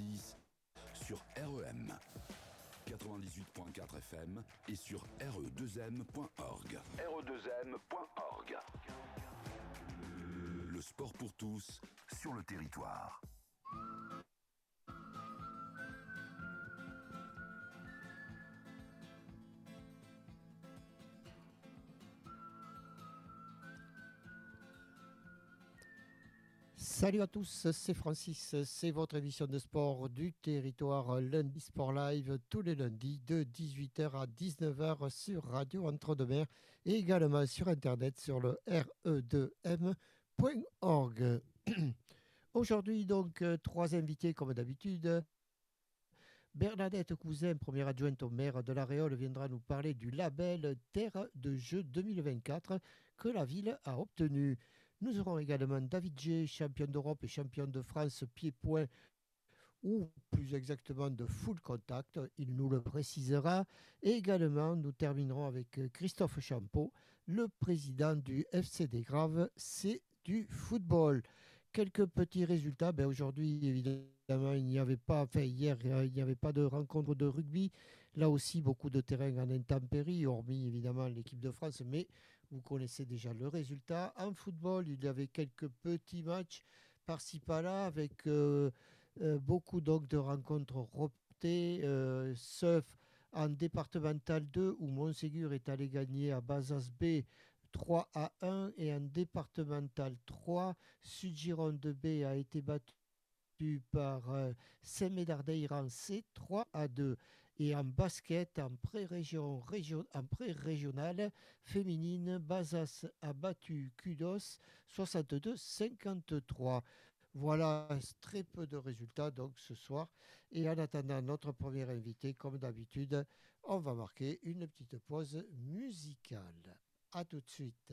6 sur REM. 98.4 FM et sur re2m.org. re2m.org. Le sport pour tous sur le territoire. Salut à tous, c'est Francis, c'est votre émission de sport du territoire lundi Sport Live tous les lundis de 18h à 19h sur Radio Entre-deux-Mers et également sur internet sur le re2m.org. Aujourd'hui donc euh, trois invités comme d'habitude. Bernadette Cousin, première adjointe au maire de La Réole, viendra nous parler du label Terre de Jeux 2024 que la ville a obtenu. Nous aurons également David G, champion d'Europe et champion de France pied-point ou plus exactement de full contact, il nous le précisera. Et également, nous terminerons avec Christophe Champeau, le président du FCD Grave, c'est du football. Quelques petits résultats. Ben Aujourd'hui, évidemment, il n'y avait pas, enfin hier, il n'y avait pas de rencontre de rugby. Là aussi, beaucoup de terrain en intempérie, hormis évidemment l'équipe de France, vous connaissez déjà le résultat. En football, il y avait quelques petits matchs par-ci par-là avec euh, euh, beaucoup donc de rencontres reptées, euh, sauf en départemental 2 où Montségur est allé gagner à Bazas B 3 à 1 et en départemental 3, Sud-Gironde B a été battu par Saint-Médard C 3 à 2 et en basket en pré-région en pré-régionale féminine, Bazas a battu Kudos 62-53. Voilà très peu de résultats donc ce soir. Et en attendant notre premier invité, comme d'habitude, on va marquer une petite pause musicale. A tout de suite.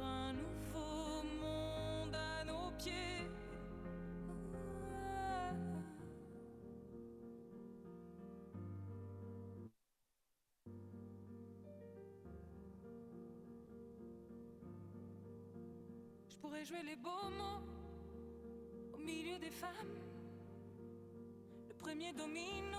un nouveau monde à nos pieds. Je pourrais jouer les beaux mots au milieu des femmes. Le premier domino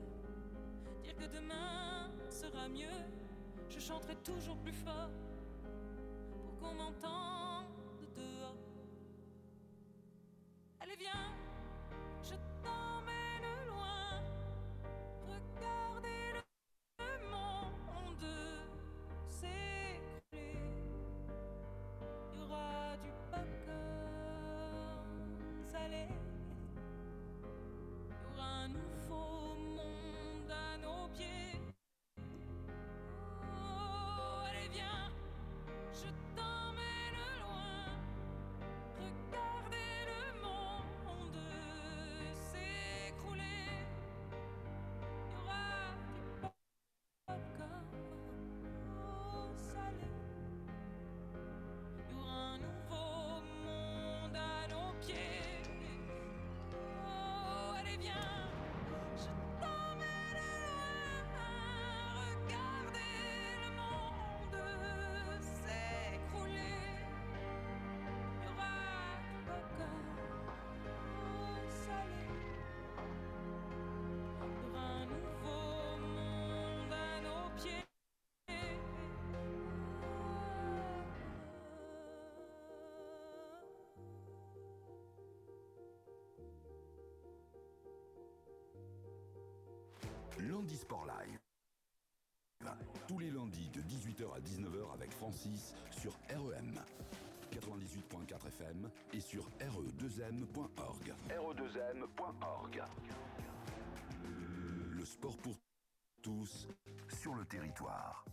Dire que demain sera mieux. Je chanterai toujours plus fort pour qu'on m'entende Midi Sport Live. Tous les lundis de 18h à 19h avec Francis sur REM. 98.4 FM et sur re2m.org. re2m.org. Le sport pour tous sur le territoire.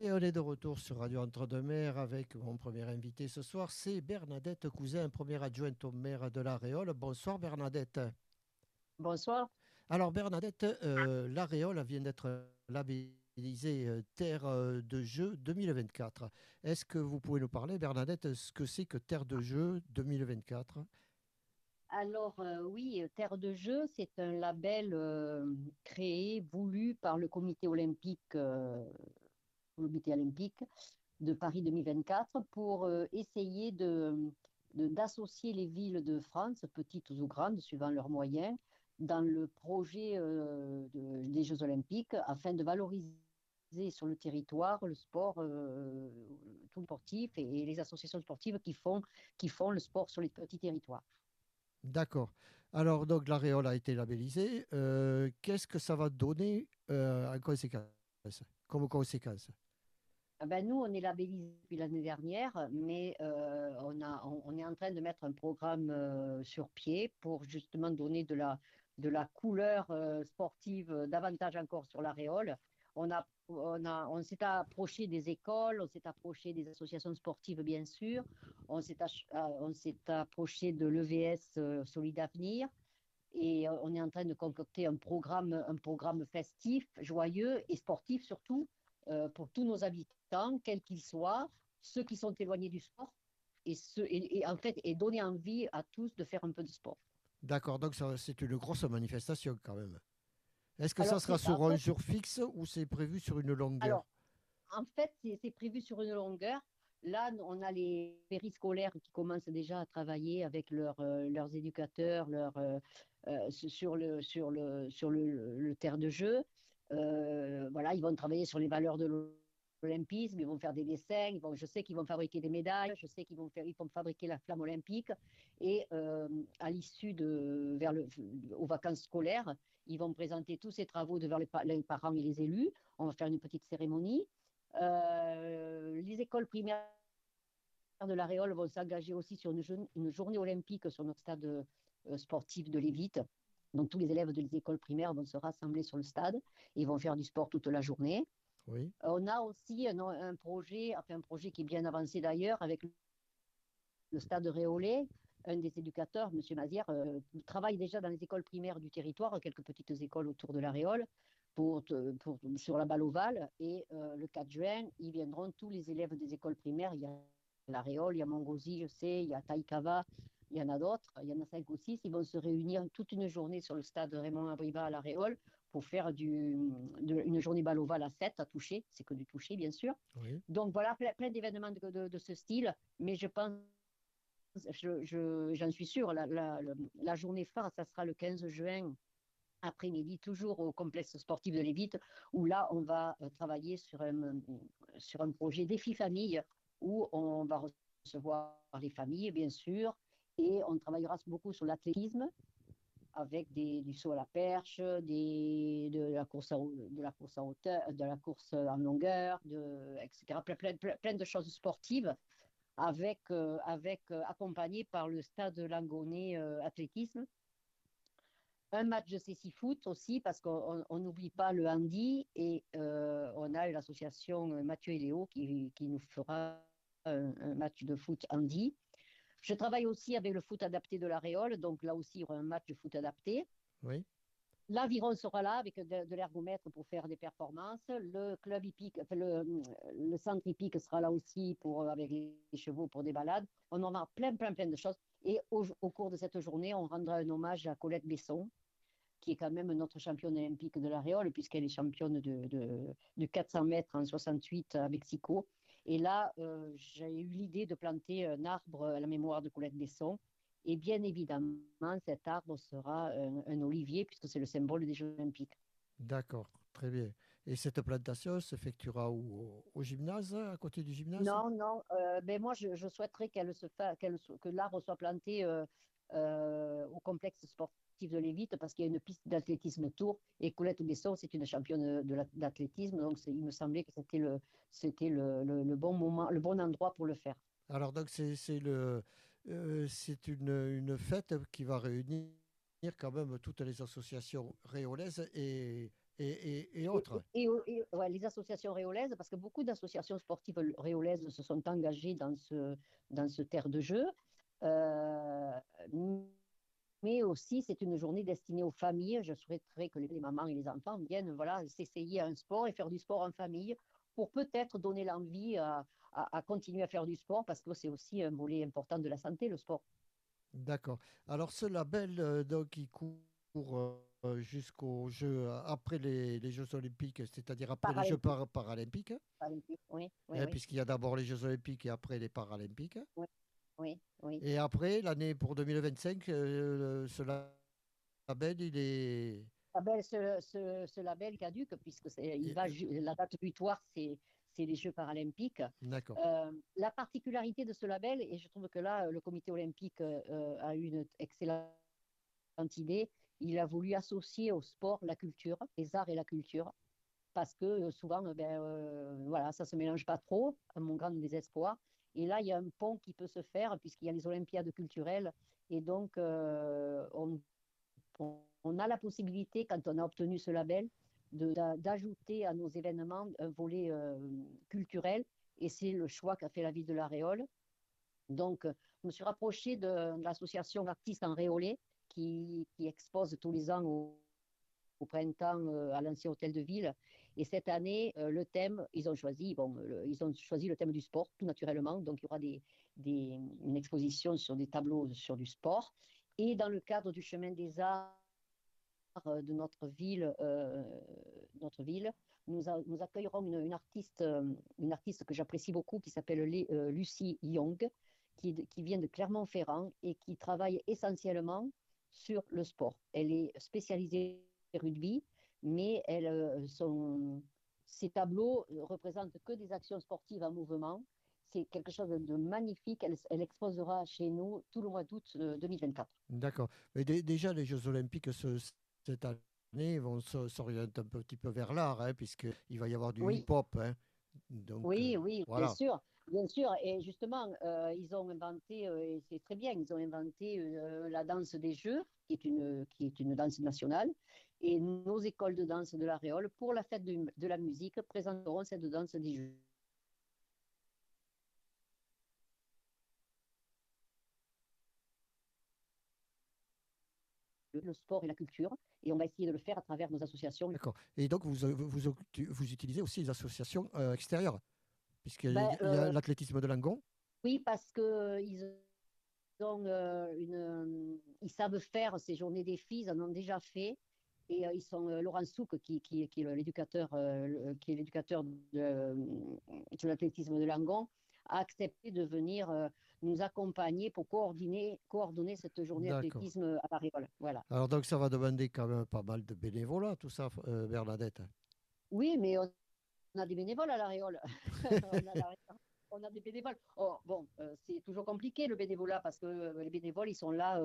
Et on est de retour sur Radio Entre-deux-Mers avec mon premier invité ce soir, c'est Bernadette Cousin, première adjointe au maire de La Réole. Bonsoir Bernadette. Bonsoir. Alors Bernadette, euh, La Réole vient d'être labellisée euh, Terre euh, de jeu 2024. Est-ce que vous pouvez nous parler, Bernadette, ce que c'est que Terre de jeu 2024 Alors oui, Terre de jeu, c'est un label créé, voulu par le comité olympique de Paris 2024 pour euh, essayer d'associer les villes de France, petites ou grandes, suivant leurs moyens, dans le projet euh, des Jeux olympiques afin de valoriser sur le territoire le sport euh, tout sportif et, les associations sportives qui font, qui font le sport sur les petits territoires. D'accord. Alors, donc, l'aréole a été labellisée. qu'est-ce que ça va donner en conséquence, comme conséquence? Ah ben, nous, on est labellisé depuis l'année dernière, mais euh, on, a, on, est en train de mettre un programme euh, sur pied pour justement donner de la, de la couleur euh, sportive davantage encore sur l'aréole. On, a, on, a, on s'est approché des écoles, on s'est approché des associations sportives, bien sûr, on s'est, on s'est approché de l'EVS Solide Avenir. Et on est en train de concocter un programme, un programme festif, joyeux et sportif surtout, euh, pour tous nos habitants, quels qu'ils soient, ceux qui sont éloignés du sport, et, et, en fait, et donner envie à tous de faire un peu de sport. D'accord, donc c'est une grosse manifestation quand même. Est-ce que ça sera sur un jour fixe ou c'est prévu sur une longueur Alors, en fait, c'est prévu sur une longueur. Là, on a les périscolaires qui commencent déjà à travailler avec euh, leurs éducateurs leur, euh, sur, le, sur, le, sur le, le, terre de jeu. Euh, voilà, ils vont travailler sur les valeurs de l'olympisme, ils vont faire des dessins, ils vont, je sais qu'ils vont fabriquer des médailles, je sais qu'ils vont, faire, ils vont fabriquer la flamme olympique. Et euh, à l'issue de, vers le, aux vacances scolaires, ils vont présenter tous ces travaux devant les, les parents et les élus. On va faire une petite cérémonie. Euh, les écoles primaires de la Réole vont s'engager aussi sur une, une, journée olympique sur notre stade sportif de Lévite. Donc tous les élèves des écoles primaires vont se rassembler sur le stade et vont faire du sport toute la journée. Oui. On a aussi un, projet, enfin un projet qui est bien avancé d'ailleurs, avec le stade Réolé. Un des éducateurs, M. Mazière, euh, travaille déjà dans les écoles primaires du territoire, quelques petites écoles autour de la Réole, pour, pour, sur la balle ovale. Et euh, le 4 juin, ils viendront tous les élèves des écoles primaires. Il y a la Réole, il y a Mongosi, je sais, il y a Taïkava, il y en a d'autres, il y en a cinq ou six, ils vont se réunir toute une journée sur le stade Raymond Abriva à la Réole pour faire du, une journée balle ovale à 7 à toucher, c'est que du toucher bien sûr. Donc voilà, plein, d'événements de, ce style, mais je pense, j'en je, suis sûre, la, journée phare, ça sera le 15 juin après-midi, toujours au complexe sportif de Lévite, où là, on va euh, travailler sur un, sur un projet défi famille, où on va recevoir les familles, bien sûr, et on travaillera beaucoup sur l'athlétisme avec du saut à la perche, de, la course de la course à hauteur, de la course en longueur, de, etc. Plein de choses sportives avec, euh, euh, accompagné par le stade Langonnet euh, athlétisme. Un match de CC Foot aussi, parce qu'on n'oublie pas le handi et on a l'association Mathieu et Léo qui, nous fera un, un, match de foot handi. Je travaille aussi avec le foot adapté de la Réole, donc là aussi, il y aura un match de foot adapté. Oui. L'aviron sera là avec de, l'ergomètre pour faire des performances. Le club hippique, le, centre hippique sera là aussi pour, avec les chevaux pour des balades. On en a plein, plein, plein de choses. Et au, cours de cette journée, on rendra un hommage à Colette Besson, qui est quand même notre championne olympique de la Réole, puisqu'elle est championne de 400 mètres en 68 à Mexico. Et là, euh, j'ai eu l'idée de planter un arbre à la mémoire de Colette Besson. Et bien évidemment, cet arbre sera un, olivier, puisque c'est le symbole des Jeux Olympiques. D'accord, très bien. Et cette plantation s'effectuera où? Au, gymnase, à côté du gymnase? Non, non. Euh, ben moi, je, souhaiterais qu'elle se fa... que l'arbre soit planté euh, au complexe sportif de Lévite parce qu'il y a une piste d'athlétisme autour et Colette Besson, c'est une championne d'athlétisme, donc il me semblait que c'était le, le, le, bon moment, le bon endroit pour le faire. Alors donc c'est le c'est une, une fête qui va réunir quand même toutes les associations réolaises et, et, et, autres. Et, ouais, les associations réolaises, parce que beaucoup d'associations sportives réolaises se sont engagées dans ce, dans ce terre de jeu. Euh, mais aussi, c'est une journée destinée aux familles. Je souhaiterais que les mamans et les enfants viennent voilà, s'essayer à un sport et faire du sport en famille pour peut-être donner l'envie à, à, continuer à faire du sport, parce que c'est aussi un volet important de la santé, le sport. D'accord. Alors ce label, euh, donc, il court euh, jusqu'aux Jeux, après les, les, Jeux Olympiques, c'est-à-dire après les Jeux paralympiques. Paralympiques, oui. Hein, puisqu'il y a d'abord les Jeux Olympiques et après les Paralympiques. Oui, oui. oui. Et après, l'année pour 2025, euh, ce label, il est. Label, ce, ce, ce, label caduque, puisque il va, la date butoir, c'est c'est les Jeux paralympiques. Euh, la particularité de ce label, et je trouve que là, le comité olympique euh, a eu une excellente idée, il a voulu associer au sport la culture, les arts et la culture, parce que euh, souvent, ben, voilà, ça ne se mélange pas trop, à mon grand désespoir. Et là, il y a un pont qui peut se faire, puisqu'il y a les Olympiades culturelles, et donc on, on a la possibilité, quand on a obtenu ce label, d'ajouter à nos événements un volet euh, culturel. Et c'est le choix qu'a fait la ville de la Réole. Donc, je me suis rapprochée de, l'association Artistes en Réolais qui, expose tous les ans au, printemps euh, à l'ancien hôtel de ville. Et cette année, euh, le thème, ils ont choisi, bon, ils ont choisi le thème du sport, tout naturellement. Donc, il y aura des, des, une exposition sur des tableaux sur du sport. Et dans le cadre du chemin des arts euh, de notre ville, euh, notre ville nous, accueillerons une, artiste, euh, une artiste que j'apprécie beaucoup qui s'appelle Lucie Young, qui, vient de Clermont-Ferrand et qui travaille essentiellement sur le sport. Elle est spécialisée rugby, mais ses tableaux représentent que des actions sportives en mouvement. C'est quelque chose de magnifique. Elle, exposera chez nous tout le mois d'août 2024. D'accord. Déjà, les Jeux Olympiques se, cette année vont s'orienter un petit peu vers l'art, hein, puisqu'il va y avoir du hip-hop. Hein. oui, euh, oui, bien sûr. Bien sûr, et justement, euh, ils ont inventé, euh, et c'est très bien, ils ont inventé la danse des jeux, qui est, une, qui est une danse nationale, et nos écoles de danse de l'Aréole, pour la fête de, de la musique, présenteront cette danse des jeux. Le sport et la culture. Et on va essayer de le faire à travers nos associations. D'accord. Et donc, vous, vous, vous, utilisez aussi les associations euh, extérieures, puisqu'il y a, ben, euh, l'athlétisme de Langon Oui, parce qu'ils ont euh, une, ils savent faire ces journées des filles, ils en ont déjà fait. Et ils sont Laurent Souk, qui, qui, qui est l'éducateur, qui est l'éducateur de, de l'athlétisme de Langon, a accepté de venir nous accompagner pour coordonner, coordonner cette journée d'athlétisme à Paris. Voilà. Alors donc ça va demander quand même pas mal de bénévolat, tout ça, euh, Bernadette. Oui, mais on a des bénévoles à la Réole. on, a des bénévoles. Oh, bon, euh, c'est toujours compliqué le bénévolat parce que euh, les bénévoles, ils sont là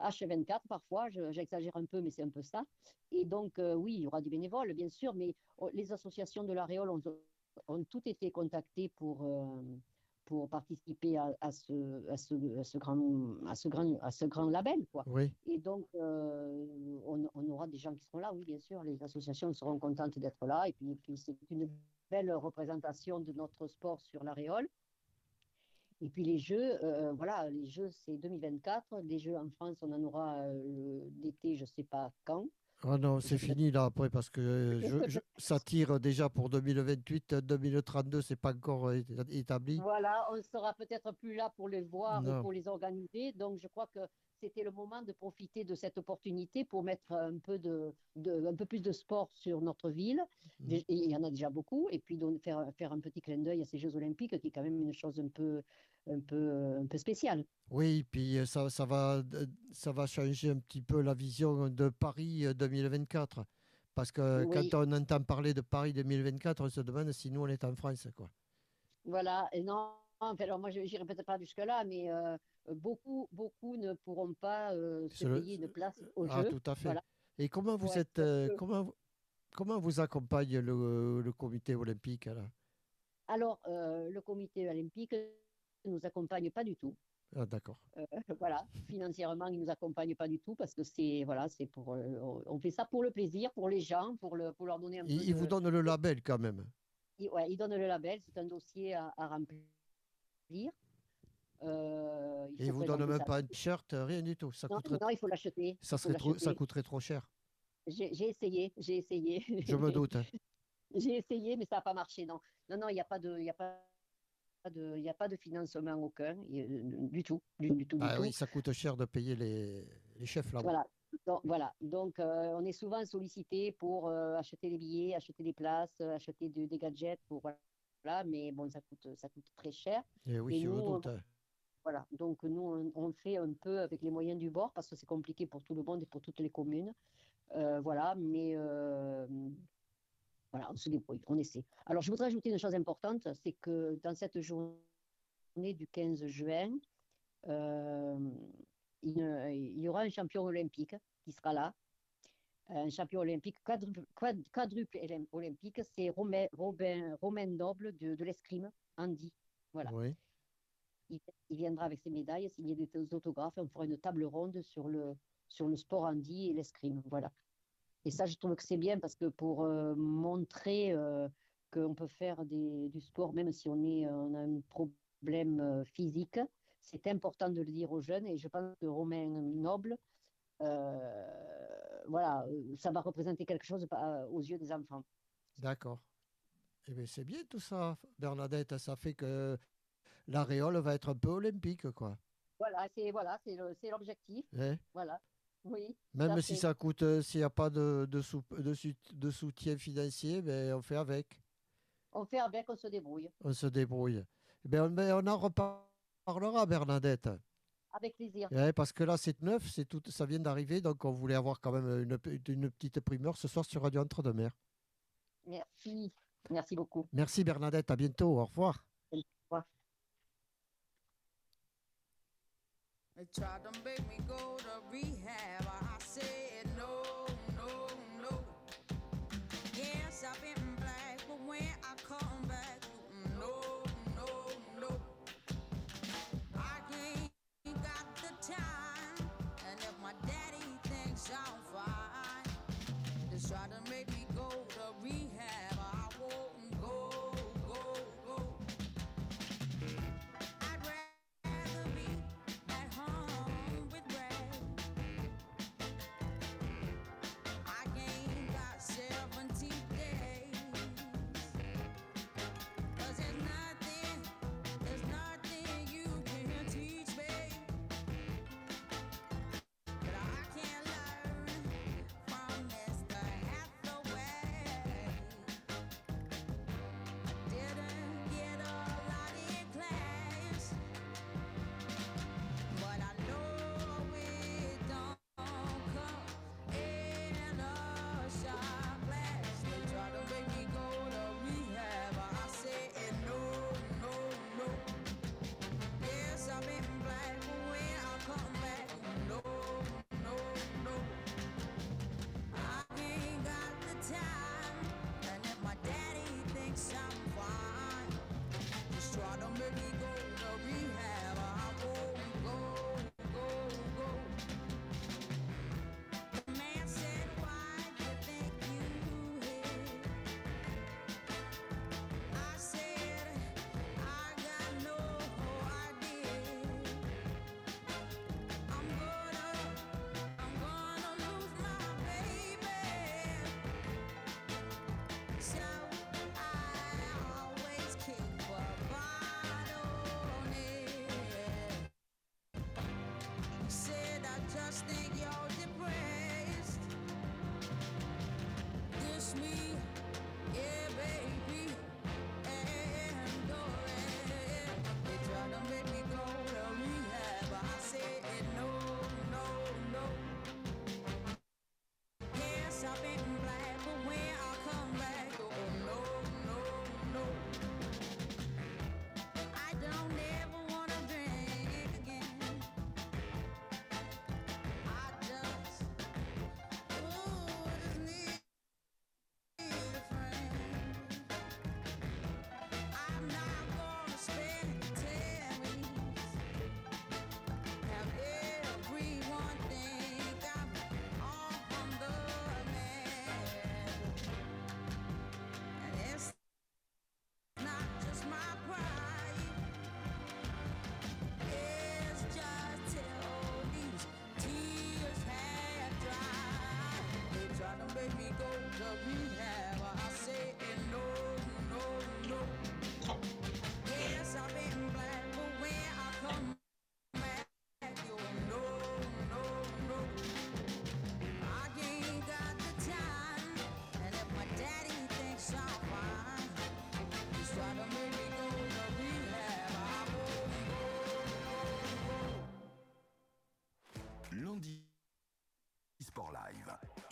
H24 parfois, j'exagère un peu, mais c'est un peu ça. Et donc, oui, il y aura des bénévoles, bien sûr, mais oh, les associations de la Réole ont, ont toutes été contactées pour pour participer à, à, ce, à, ce, à, ce, grand, à, ce, grand, à ce grand label. Quoi. Oui. Et donc, euh, on, on, aura des gens qui seront là, oui, bien sûr, les associations seront contentes d'être là. Et puis, puis c'est une belle représentation de notre sport sur l'aréole. Et puis les Jeux, euh, voilà, les Jeux, c'est 2024. Les Jeux en France, on en aura euh, l'été, je ne sais pas quand. Ah non, c'est fini là après parce que je, ça tire déjà pour 2028, 2032, c'est pas encore établi. Voilà, on sera peut-être plus là pour les voir ou pour les organiser. Donc je crois que c'était le moment de profiter de cette opportunité pour mettre un peu, de, un peu plus de sport sur notre ville. Mmh. il y en a déjà beaucoup. Et puis de faire, faire un petit clin d'œil à ces Jeux Olympiques qui est quand même une chose un peu, un peu, un peu spéciale. Oui, puis euh, ça, ça, va, ça va changer un petit peu la vision de Paris 2024. Euh, Parce que quand on entend parler de Paris 2024, on se demande si nous, on est en France. Quoi. Voilà, et non, enfin, alors moi, je n'irai peut-être pas jusque-là, mais euh, beaucoup, beaucoup ne pourront pas euh, se le- payer une place au Ah, jeu. tout à fait. Voilà. Et comment vous Ouais, êtes, parce euh, que- comment, comment vous accompagne le, le comité olympique là Alors, le comité olympique ne nous accompagne pas du tout. Ah, d'accord. Voilà, financièrement, il nous accompagne pas du tout parce que c'est voilà, c'est pour on- fait ça pour le plaisir, pour les gens, pour le pour leur donner un peu Il, il de- vous donne le label quand même. il, ouais, il donne le label, c'est un dossier à, à remplir. Euh, il Et vous donne même ça. pas un t-shirt, rien du tout. Ça Non, coûterait, non, il faut l'acheter. ça serait trop, ça coûterait trop cher. J'ai essayé, j'ai essayé. Je me doute. J'ai essayé, mais ça n'a pas marché. Non, non, non, il n'y a pas de, il a pas de, il a pas de financement aucun, y a- du tout, du, du tout, du Ah tout. oui, ça coûte cher de payer les, les chefs là-bas. Voilà. Donc, voilà. Donc, euh, on est souvent sollicité pour euh, acheter des billets, acheter des places, euh, acheter de- des gadgets pour voilà. Mais bon, ça coûte, ça coûte très cher. Et oui, Et nous, hein. Voilà. Donc, nous, on, on fait un peu avec les moyens du bord parce que c'est compliqué pour tout le monde et pour toutes les communes. Euh, voilà. Mais euh, voilà, on se débrouille, on essaie. Alors, je voudrais ajouter une chose importante, c'est que dans cette journée du 15 juin, euh, il, il y aura un champion olympique qui sera là. Un champion olympique, quadruple, quad- quadruple olympique, c'est Romain, Romain Noble de, de l'escrime, Andy. Voilà. Oui. Il, il viendra avec ses médailles, signer des autographes, et on fera une table ronde sur le, sur le sport handi et l'escrime. Voilà. Et ça, je trouve que c'est bien parce que pour euh, montrer euh, qu'on peut faire des- du sport, même si on, est, on a un problème euh, physique, c'est important de le dire aux jeunes. Et je pense que Romain Noble, voilà, ça va représenter quelque chose euh, aux yeux des enfants. D'accord. Eh bien, c'est bien tout ça, Bernadette. Ça fait que l'aréole va être un peu olympique, quoi. Voilà, c'est voilà, c'est l'objectif. Hein? Voilà. Oui. Même si fait. ça coûte, euh, s'il n'y a pas de, de, sou- de de soutien financier, ben, on fait avec. On fait avec, on se débrouille. On se débrouille. Eh Ben, on, ben, on en reparlera, Bernadette. Avec plaisir. Ouais, parce que là, c'est neuf, c'est tout, ça vient d'arriver, donc on voulait avoir quand même une, pe- une petite primeur ce soir sur Radio Entre-deux-Mers. Merci. Merci beaucoup. Merci Bernadette, à bientôt, au revoir. They tried to make me go to rehab. I said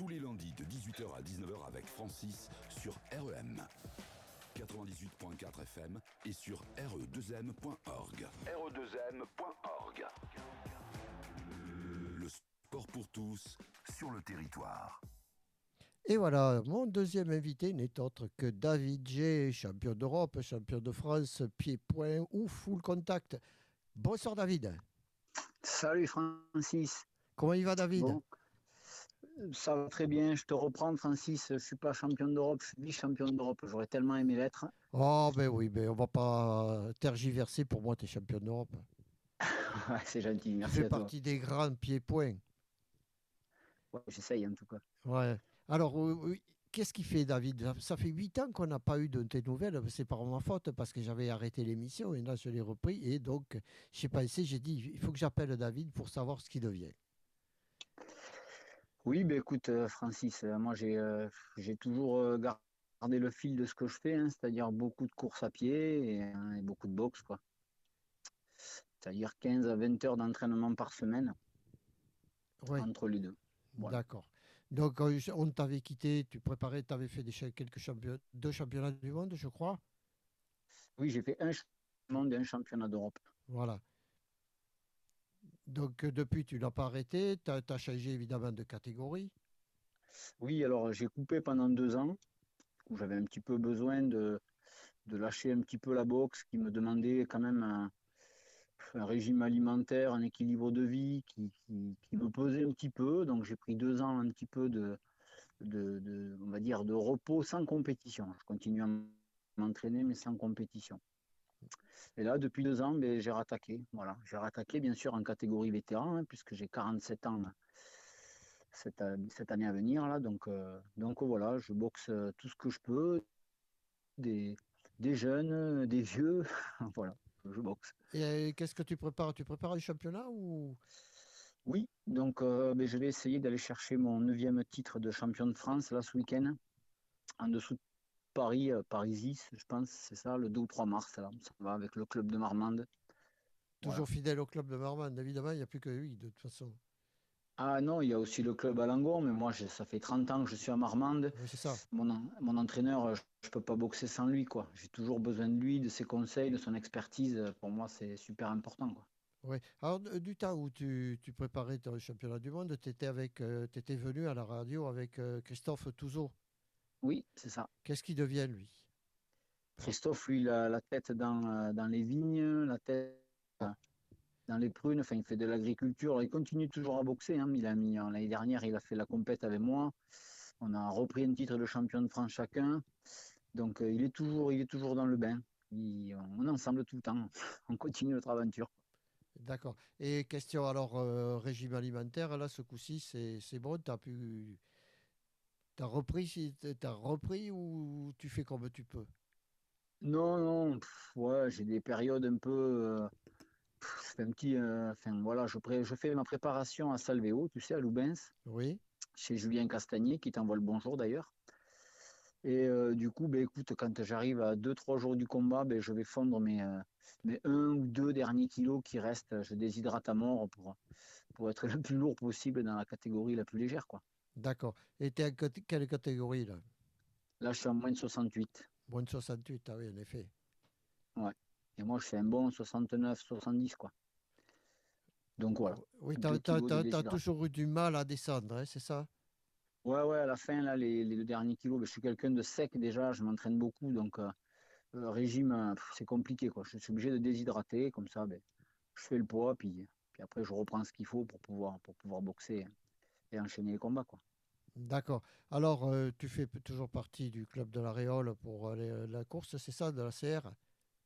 tous les lundis de 18h à 19h avec Francis sur REM. 98.4 FM et sur re2m.org. re2m.org. Le sport pour tous sur le territoire. Et voilà, mon deuxième invité n'est autre que David G, champion d'Europe, champion de France, pied-point ou full contact. Bonsoir David. Salut Francis. Comment il va David? Bon. Ça va très bien, je te reprends Francis, je suis pas champion d'Europe, je suis vice-champion d'Europe, j'aurais tellement aimé l'être. Oh ben oui, ben on va pas tergiverser, pour moi tu es champion d'Europe. Ouais, C'est gentil, Tu merci fais à toi. partie des grands pieds-points. Ouais, J'essaye en tout cas. Ouais. Alors, oui, oui, qu'est-ce qui fait, David? Ça- fait huit ans qu'on n'a pas eu de tes nouvelles. C'est par ma faute parce que j'avais arrêté l'émission et là, je l'ai repris. Et donc, j'ai pensé, j'ai dit, il faut que j'appelle David pour savoir ce qu'il devient. Oui, ben écoute euh, Francis, euh, moi j'ai euh, j'ai toujours gardé le fil de ce que je fais, hein, c'est-à-dire beaucoup de courses à pied et, hein, et beaucoup de boxe quoi. C'est-à-dire 15 à 20 heures d'entraînement par semaine entre les deux. Voilà. d'accord. Donc, on t'avait quitté, tu préparais, tu avais fait des, quelques championnats, deux championnats du monde, je crois? Oui, j'ai fait un championnat du monde et un championnat d'Europe. Voilà. Donc, euh, depuis, tu n'as pas arrêté. Tu as, changé évidemment de catégorie. Oui, alors j'ai coupé pendant deux ans, où j'avais un petit peu besoin de, de lâcher un petit peu la boxe, qui me demandait quand même un, régime alimentaire, un équilibre de vie qui, qui, qui me pesait un petit peu. Donc j'ai pris deux ans un petit peu de, de, de, on va dire, de repos sans compétition. Je continue à m'entraîner, mais sans compétition. Et là, depuis deux ans, ben, j'ai rattaqué. Voilà, j'ai rattaqué bien sûr en catégorie vétéran, hein, puisque j'ai 47 ans cette, année à venir là. Donc, euh, donc voilà, je boxe euh, tout ce que je peux, des, des jeunes, euh, des vieux, voilà, je boxe. Et qu'est-ce que tu prépares? Tu prépares un championnat ou? Oui, donc euh, ben, je vais essayer d'aller chercher mon neuvième titre de champion de France là ce week-end, en dessous de Paris, euh, Paris je pense, c'est ça, le 2 ou 3 mars, là, ça va avec le club de Marmande. toujours Voilà. fidèle au club de Marmande Évidemment, il n'y a plus que lui, de toute façon. Ah non, il y a aussi le club à Langon, mais moi ça fait 30 ans que je suis à Marmande. Oui, c'est ça. Mon, mon entraîneur, euh, je ne peux pas boxer sans lui, quoi. J'ai toujours besoin de lui, de ses conseils, de son expertise. Euh, Pour moi, c'est super important, quoi. Oui. Alors, du temps où tu, tu préparais ton championnat du monde, tu étais, étais venu à la radio avec euh, Christophe Touzeau. Oui, c'est ça. Qu'est-ce qu'il devient, lui? Christophe, lui, il a la tête dans, euh, dans les vignes, la tête euh, dans les prunes. Enfin, il fait de l'agriculture. Il continue toujours à boxer. hein. Il a mis l'année dernière, il a fait la compète avec moi. On a repris un titre de champion de France chacun. Donc, euh, il est toujours, il est toujours dans le bain. Il- on est ensemble tout le temps. On continue notre aventure. D'accord. Et question alors, euh, régime alimentaire, là, ce coup-ci, c'est c'est bon Tu as pu. T'as repris, t'as repris ou tu fais comme tu peux? Non, non, pff, ouais, j'ai des périodes un peu. euh, pff, je fais un petit. euh, Enfin, voilà, je, pré- je fais ma préparation à Salvéo, tu sais, à Loubens, Oui. chez Julien Castagnier, qui t'envoie le bonjour d'ailleurs. Et euh, du coup, ben, écoute, quand j'arrive à 2-3 jours du combat, ben, je vais fondre mes, euh, mes 1 ou 2 derniers kilos qui restent. Je déshydrate à mort pour, pour être le plus lourd possible dans la catégorie la plus légère, quoi. D'accord. Et tu es en quelle catégorie, là? Là, je suis en moins de 68. Moins de 68, ah oui, en effet. Et moi, je fais un bon 69-70, quoi. Donc voilà. Oui, Deux tu as, toujours eu du mal à descendre, hein, c'est ça? Ouais, ouais, à la fin, là, les, les deux derniers kilos, ben, je suis quelqu'un de sec déjà, je m'entraîne beaucoup, donc euh, le régime, euh, c'est compliqué, quoi. Je suis obligé de déshydrater, comme ça, ben, je fais le poids, puis, puis après, je reprends ce qu'il faut pour pouvoir, pour pouvoir boxer et enchaîner les combats, quoi. D'accord. Alors, euh, tu fais toujours partie du club de la Réole pour euh, les- la course, c'est ça, de la CR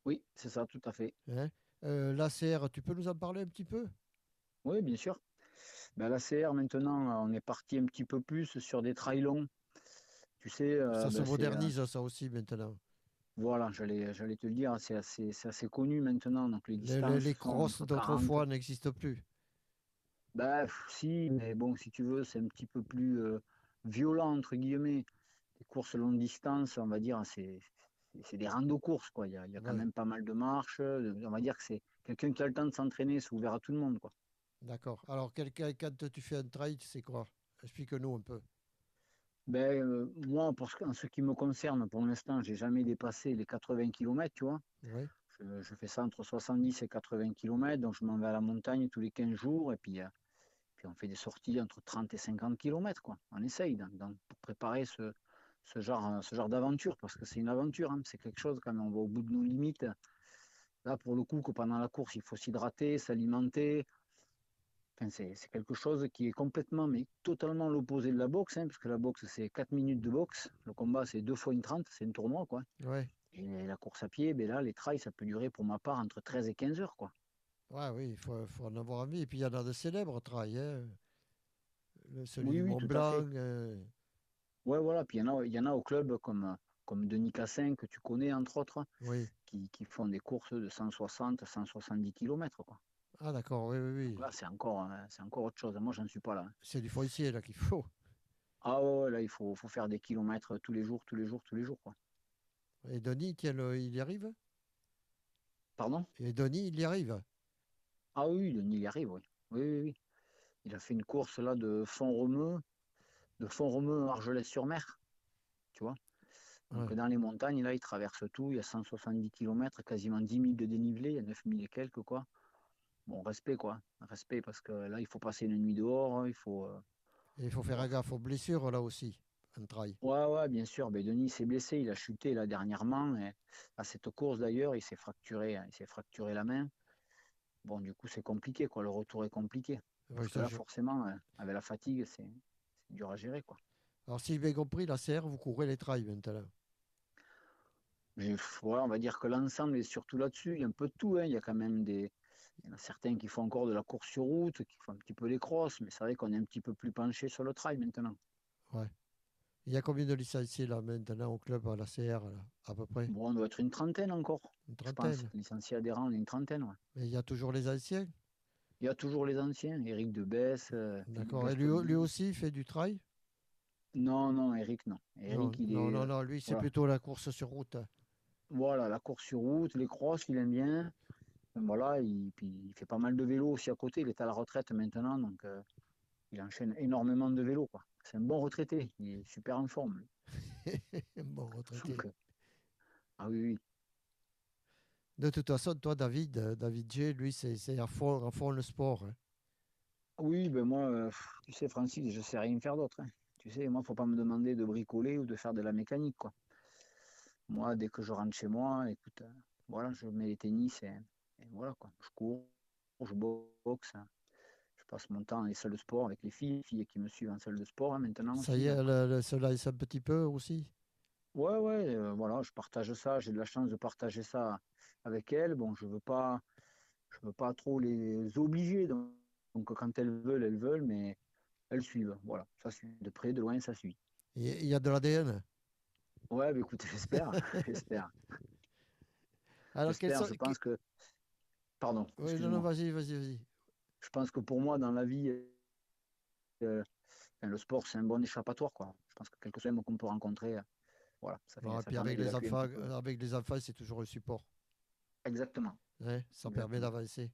Oui, c'est ça, tout à fait. hein? Euh, La CR, tu peux nous en parler un petit peu? Oui, bien sûr. Ben, la CR, maintenant, on est parti un petit peu plus sur des trails longs. Tu sais, Ça se ben, modernise, ça aussi, maintenant. voilà, j'allais, j'allais te le dire, c'est assez, c'est assez connu maintenant, donc les Les, les- distances les sont crosses entre 40, d'autrefois n'existent plus. Bah, si, mais bon, si tu veux, c'est un petit peu plus euh, violent, entre guillemets. Les courses longue distance, on va dire, c'est des randos-courses, quoi. Il y a, il y a quand Ouais. même pas mal de marches. euh, On va dire que c'est quelqu'un qui a le temps de s'entraîner, c'est ouvert à tout le monde, quoi. D'accord. Alors, quelqu'un, quand tu fais un trail, c'est quoi? Explique-nous un peu. Ben, euh, moi, pour ce, en ce qui me concerne, pour l'instant, j'ai jamais dépassé les 80 km, tu vois. Je, fais ça entre 70 et 80 km, donc je m'en vais à la montagne tous les 15 jours, et puis, euh, puis on fait des sorties entre 30 et 50 km, quoi. On essaye dans- pour préparer ce, ce genre, euh, ce genre d'aventure, parce que c'est une aventure, hein, c'est quelque chose quand on va au bout de nos limites. Là, pour le coup, que pendant la course, il faut s'hydrater, s'alimenter. Enfin, c'est quelque chose qui est complètement, mais totalement l'opposé de la boxe, hein, parce que la boxe, c'est 4 minutes de boxe. Le combat, c'est 2 fois une 30, c'est un tournoi, quoi. Ouais. Et la course à pied, ben là, les trails, ça peut durer pour ma part entre 13 et 15 heures, quoi. Ouais, oui, il faut, faut en avoir envie. Et puis il y en a de célèbres trails. Hein. Le, celui Oui, du oui, Mont Blanc. euh, Ouais, voilà. Puis il y en a, il y en a au club comme, comme Denis Cassin, que tu connais, entre autres, oui. qui, qui font des courses de 160, 170 km, quoi. Ah, d'accord, oui, oui, oui. Donc là, c'est encore, c'est encore autre chose. Moi, j'en suis pas là. hein. C'est du foncier là qu'il faut. Ah ouais, ouais, là, il faut, faut faire des kilomètres tous les jours, tous les jours, tous les jours, quoi. Et Denis, il y arrive? Pardon? Et Denis, il y arrive? Ah oui, Denis, il y arrive, oui. Oui, oui, oui. Il a fait une course là de Font-Romeu, de Font-Romeu à Argelès-sur-Mer, tu vois. Donc Ouais. dans les montagnes, là, il traverse tout. Il y a 170 km, quasiment 10 000 de dénivelé, il y a 9 000 et quelques, quoi. Bon, respect, quoi. Respect, parce que là, il faut passer une nuit dehors, il faut... euh, Et il faut faire gaffe aux blessures là aussi, un trail. Ouais, ouais, bien sûr. Ben, Denis s'est blessé, il a chuté là dernièrement. Et à cette course d'ailleurs, il s'est fracturé, hein, il s'est fracturé la main. Bon, du coup, c'est compliqué, quoi. Le retour est compliqué. Parce que là, je- forcément, euh, avec la fatigue, c'est dur à gérer, quoi. Alors, si j'ai bien compris, la CR, vous courez les trails maintenant. J'ai- ouais, on va dire que l'ensemble est surtout là-dessus. Il y a un peu de tout. hein. Il y a quand même des. Il y en a certains qui font encore de la course sur route, qui font un petit peu les crosses, mais c'est vrai qu'on est un petit peu plus penché sur le trail maintenant. Il y a combien de licenciés là maintenant au club à la CR là, à peu près? Bon, on doit être une trentaine encore, Une je pense. trentaine? Licenciés adhérents, on est une trentaine. ouais. Mais il y a toujours les anciens? Il y a toujours les anciens, Eric Debesse. euh, D'accord. Et lui, aussi il fait du trail? Non, non, Eric, non. non, Eric, il non, est. non, non, lui c'est voilà. plutôt la course sur route. Voilà, la course sur route, les crosses, il aime bien. Voilà, il, puis il fait pas mal de vélo aussi à côté. Il est à la retraite maintenant, donc euh, il enchaîne énormément de vélo, quoi. C'est un bon retraité, il est super en forme. lui. bon retraité. Donc, ah oui, oui. De toute façon, toi, David, euh, David G, lui, c'est à fond, à fond le sport. hein. Oui, ben moi, euh, tu sais, Francis, je sais rien faire d'autre. hein. Tu sais, moi, faut pas me demander de bricoler ou de faire de la mécanique, quoi. Moi, dès que je rentre chez moi, écoute, euh, voilà, je mets les tennis et, et voilà, quoi. Je cours, je boxe, hein. Je passe mon temps dans les salles de sport avec les filles, les filles qui me suivent en salle de sport hein, maintenant. Ça aussi, y est, donc. le, le, cela est un petit peu aussi. Ouais, ouais, euh, voilà, je partage ça, j'ai de la chance de partager ça avec elles. Bon, je veux pas, je veux pas trop les obliger, donc, donc quand elles veulent, elles veulent, mais elles suivent. Voilà, ça suit de près, de loin, ça suit. Il y a- de l'ADN. Ouais, bah écoute, j'espère, j'espère, Alors, sont- Je pense que, pardon, Oui, non, non, vas-y, vas-y, vas-y. Je pense que pour moi, dans la vie, euh, le sport, c'est un bon échappatoire, quoi. Je pense que quel que soit le qu'on peut rencontrer, euh, voilà, ça fait, Bon, et ça puis avec les enfants, avec les enfants, c'est toujours un support. Exactement, ça permet d'avancer.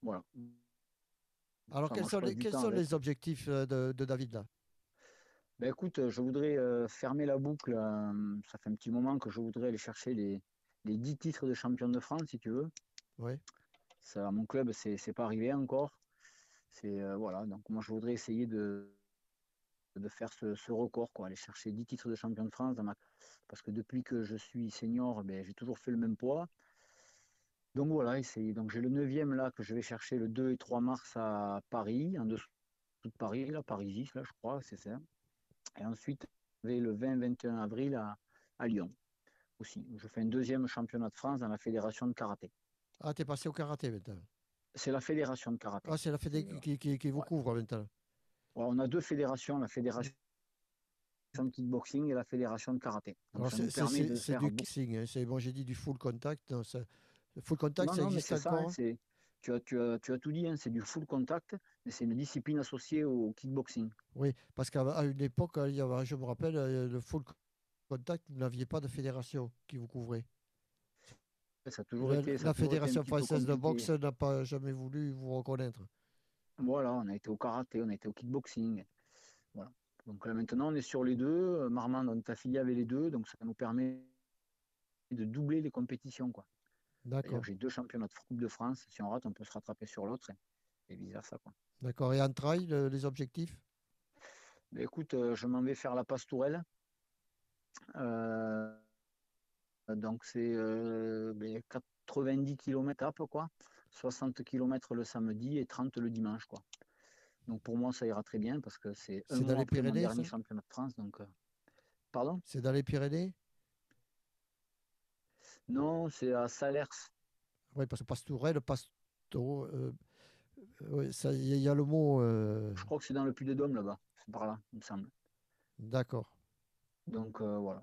voilà. Alors, Enfin, quels sont les, du quels temps sont avec. les objectifs euh, de, de David là? Ben écoute, je voudrais euh, fermer la boucle. euh, ça fait un petit moment que je voudrais aller chercher les, les 10 titres de champion de France, si tu veux. Oui. À mon club, c'est pas arrivé encore. C'est euh, voilà. Donc moi, je voudrais essayer de faire ce, record, quoi, aller chercher 10 titres de champion de France parce que depuis que je suis senior, ben, j'ai toujours fait le même poids. Donc voilà, essayer. Donc j'ai le 9e là que je vais chercher le 2 et 3 mars à Paris, en dessous de Paris, Paris 10, là, je crois, c'est ça. Et ensuite, le 20-21 avril à, à Lyon aussi. Je fais un deuxième championnat de France dans la fédération de karaté. Ah, t'es passé au karaté maintenant. C'est la fédération de karaté. Ah, c'est la fédé C'est, euh, qui, qui, qui vous ouais. couvre maintenant. Ouais, on a deux fédérations, la fédération de kickboxing et la fédération de karaté. C'est du kickboxing. Hein. c'est- Bon, j'ai dit du full contact. non, ça- le full contact, Non, ça non, existe ça, hein, tu, as, tu, as, tu as tout dit, hein, c'est du full contact, mais c'est une discipline associée au kickboxing. Oui, parce qu'à à une époque, il y avait, je me rappelle, euh, le full contact, vous n'aviez pas de fédération qui vous couvrait. Ça a toujours La, été, ça la a toujours été un Fédération française de boxe n'a pas jamais voulu vous reconnaître. Voilà, on a été au karaté, on a été au kickboxing. Voilà. Donc là maintenant on est sur les deux. Marmande, notre affilié avait les deux, donc ça nous permet de doubler les compétitions. Quoi. D'accord. J'ai deux championnats de Coupe de France. Si on rate, on peut se rattraper sur l'autre et, vice versa. Quoi. D'accord. Et en trail, le- les objectifs? Ben, écoute, euh, je m'en vais faire la Pastourelle. Euh, donc c'est euh, ben, 90 km quoi. 60 km le samedi et 30 le dimanche, quoi. Donc pour moi, ça ira très bien parce que c'est un C'est dans mois les après mon Pyrénées, dernier championnat de France. Donc, euh, Pardon? C'est dans les Pyrénées? Non, c'est à Salers. Oui, parce que Pastourelle, Pasto. euh, il y, a- il y a le mot. euh, Je crois que c'est dans le Puy-de-Dôme là-bas. C'est par là, il me semble. D'accord. Donc euh, voilà.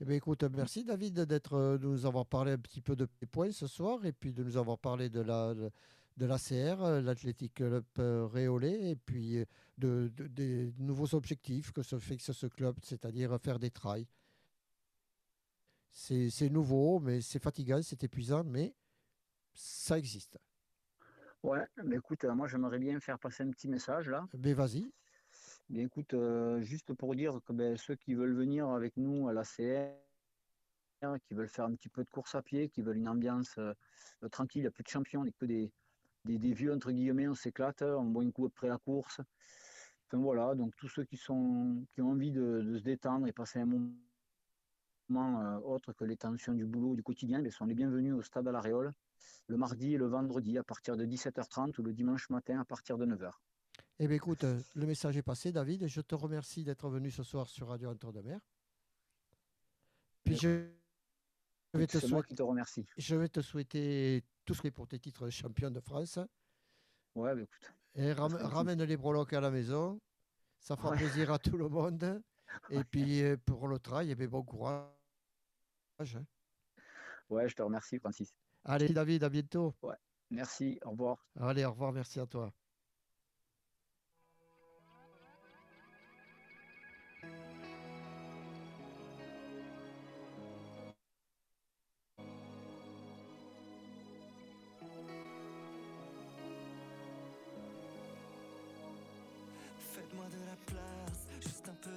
Eh bien, écoute, merci David d'être, euh, de nous avoir parlé un petit peu de tes points ce soir et puis de nous avoir parlé de la de l'ACR, euh, l'Athletic Club euh, Réolais, et puis de, de- des nouveaux objectifs que se fixe ce club, c'est-à-dire faire des trails. C'est nouveau, mais c'est fatigant, c'est épuisant, mais ça existe. Ouais, mais écoute, moi j'aimerais bien faire passer un petit message là. Mais vas-y. Euh, juste pour dire que ben, ceux qui veulent venir avec nous à la CR, qui veulent faire un petit peu de course à pied, qui veulent une ambiance euh, euh, tranquille, il n'y a plus de champions, on n'est que des, vieux, entre guillemets, on s'éclate, on boit un coup après la course. Enfin voilà, donc tous ceux qui, ont envie de, se détendre et passer un moment autre que les tensions du boulot, du quotidien, ben, sont les bienvenus au stade à la Réole, le mardi et le vendredi à partir de 17h30 ou le dimanche matin à partir de 9h. Eh bien, écoute, euh, le message est passé, David. Je te remercie d'être venu ce soir sur Radio Entre de Mer. Puis je je vais te C'est moi souhaiter. qui te remercie. Je vais te souhaiter tout ce qui est pour tes titres de champion de France. Ouais, bah, écoute. Et ram- ramène les breloques à la maison. Ça fera Ouais. plaisir à tout le monde. Et puis euh, pour le trail, eh bien, bon courage. hein. Ouais, je te remercie, Francis. Allez, David, à bientôt. Merci, au revoir. Allez, au revoir, merci à toi.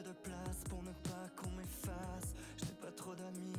De place pour ne pas qu'on m'efface. Je n'ai pas trop d'amis,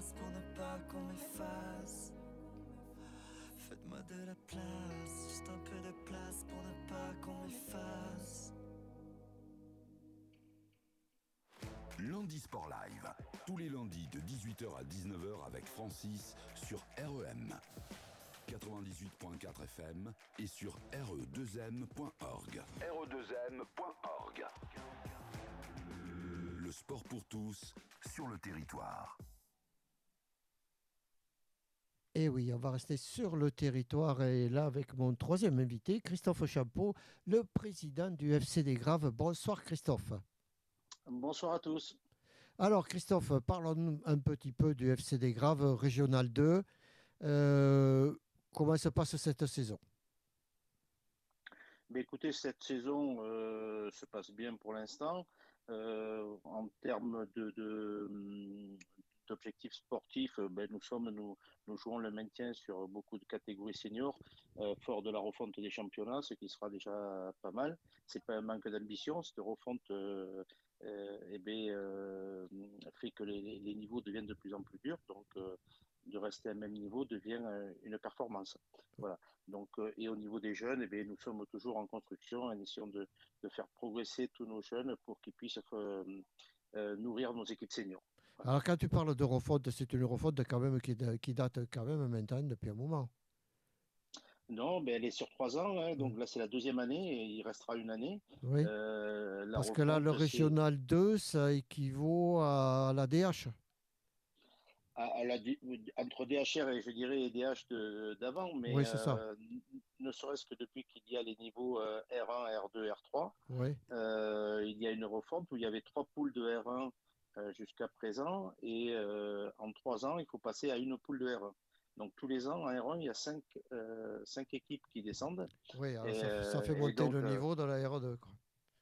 place pour ne pas qu'on m'efface. Faites-moi de la place, juste un peu de place pour ne pas qu'on m'efface. Sport Live. Tous les lundis de 18h à 19h avec Francis sur REM. 98.4 FM et sur re2m.org. re2m.org. Le sport pour tous sur le territoire. Et oui, on va rester sur le territoire et là avec mon troisième invité, Christophe Champeau, le président du FC des Graves. Bonsoir Christophe. Bonsoir à tous. Alors Christophe, parlons-nous un petit peu du FC des Graves Régional 2. Euh, comment se passe cette saison? Mais écoutez, cette saison euh, se passe bien pour l'instant. Euh, en termes de, de, d'objectifs sportifs, ben, nous sommes, nous, jouons le maintien sur beaucoup de catégories seniors, euh, fort de la refonte des championnats, ce qui sera déjà pas mal. C'est pas un manque d'ambition, cette refonte euh, euh, eh ben, euh, fait que les, niveaux deviennent de plus en plus durs, donc euh, de rester à même niveau devient euh, une performance. Voilà. Donc, euh, et au niveau des jeunes, eh bien, nous sommes toujours en construction, en essayant de, faire progresser tous nos jeunes pour qu'ils puissent euh, nourrir nos équipes seniors. Alors quand tu parles de refonte, c'est une refonte quand même qui, qui, date quand même maintenant depuis un moment. Non, ben elle est sur trois ans, hein, donc là c'est la deuxième année et il restera une année. Oui. Euh, Parce refonte, que là le régional 2, ça équivaut à la DH. À, à la, entre DHR et je dirais DH d'avant, mais oui, euh, ne serait-ce que depuis qu'il y a les niveaux euh, R1, R2, R3, oui. euh, il y a une refonte où il y avait trois poules de R1 euh, jusqu'à présent et euh, en trois ans il faut passer à une poule de R1. Donc tous les ans, en R1, il y a cinq, euh, cinq équipes qui descendent. Oui, et, ça, ça, fait monter donc, le niveau de la R2. Quoi.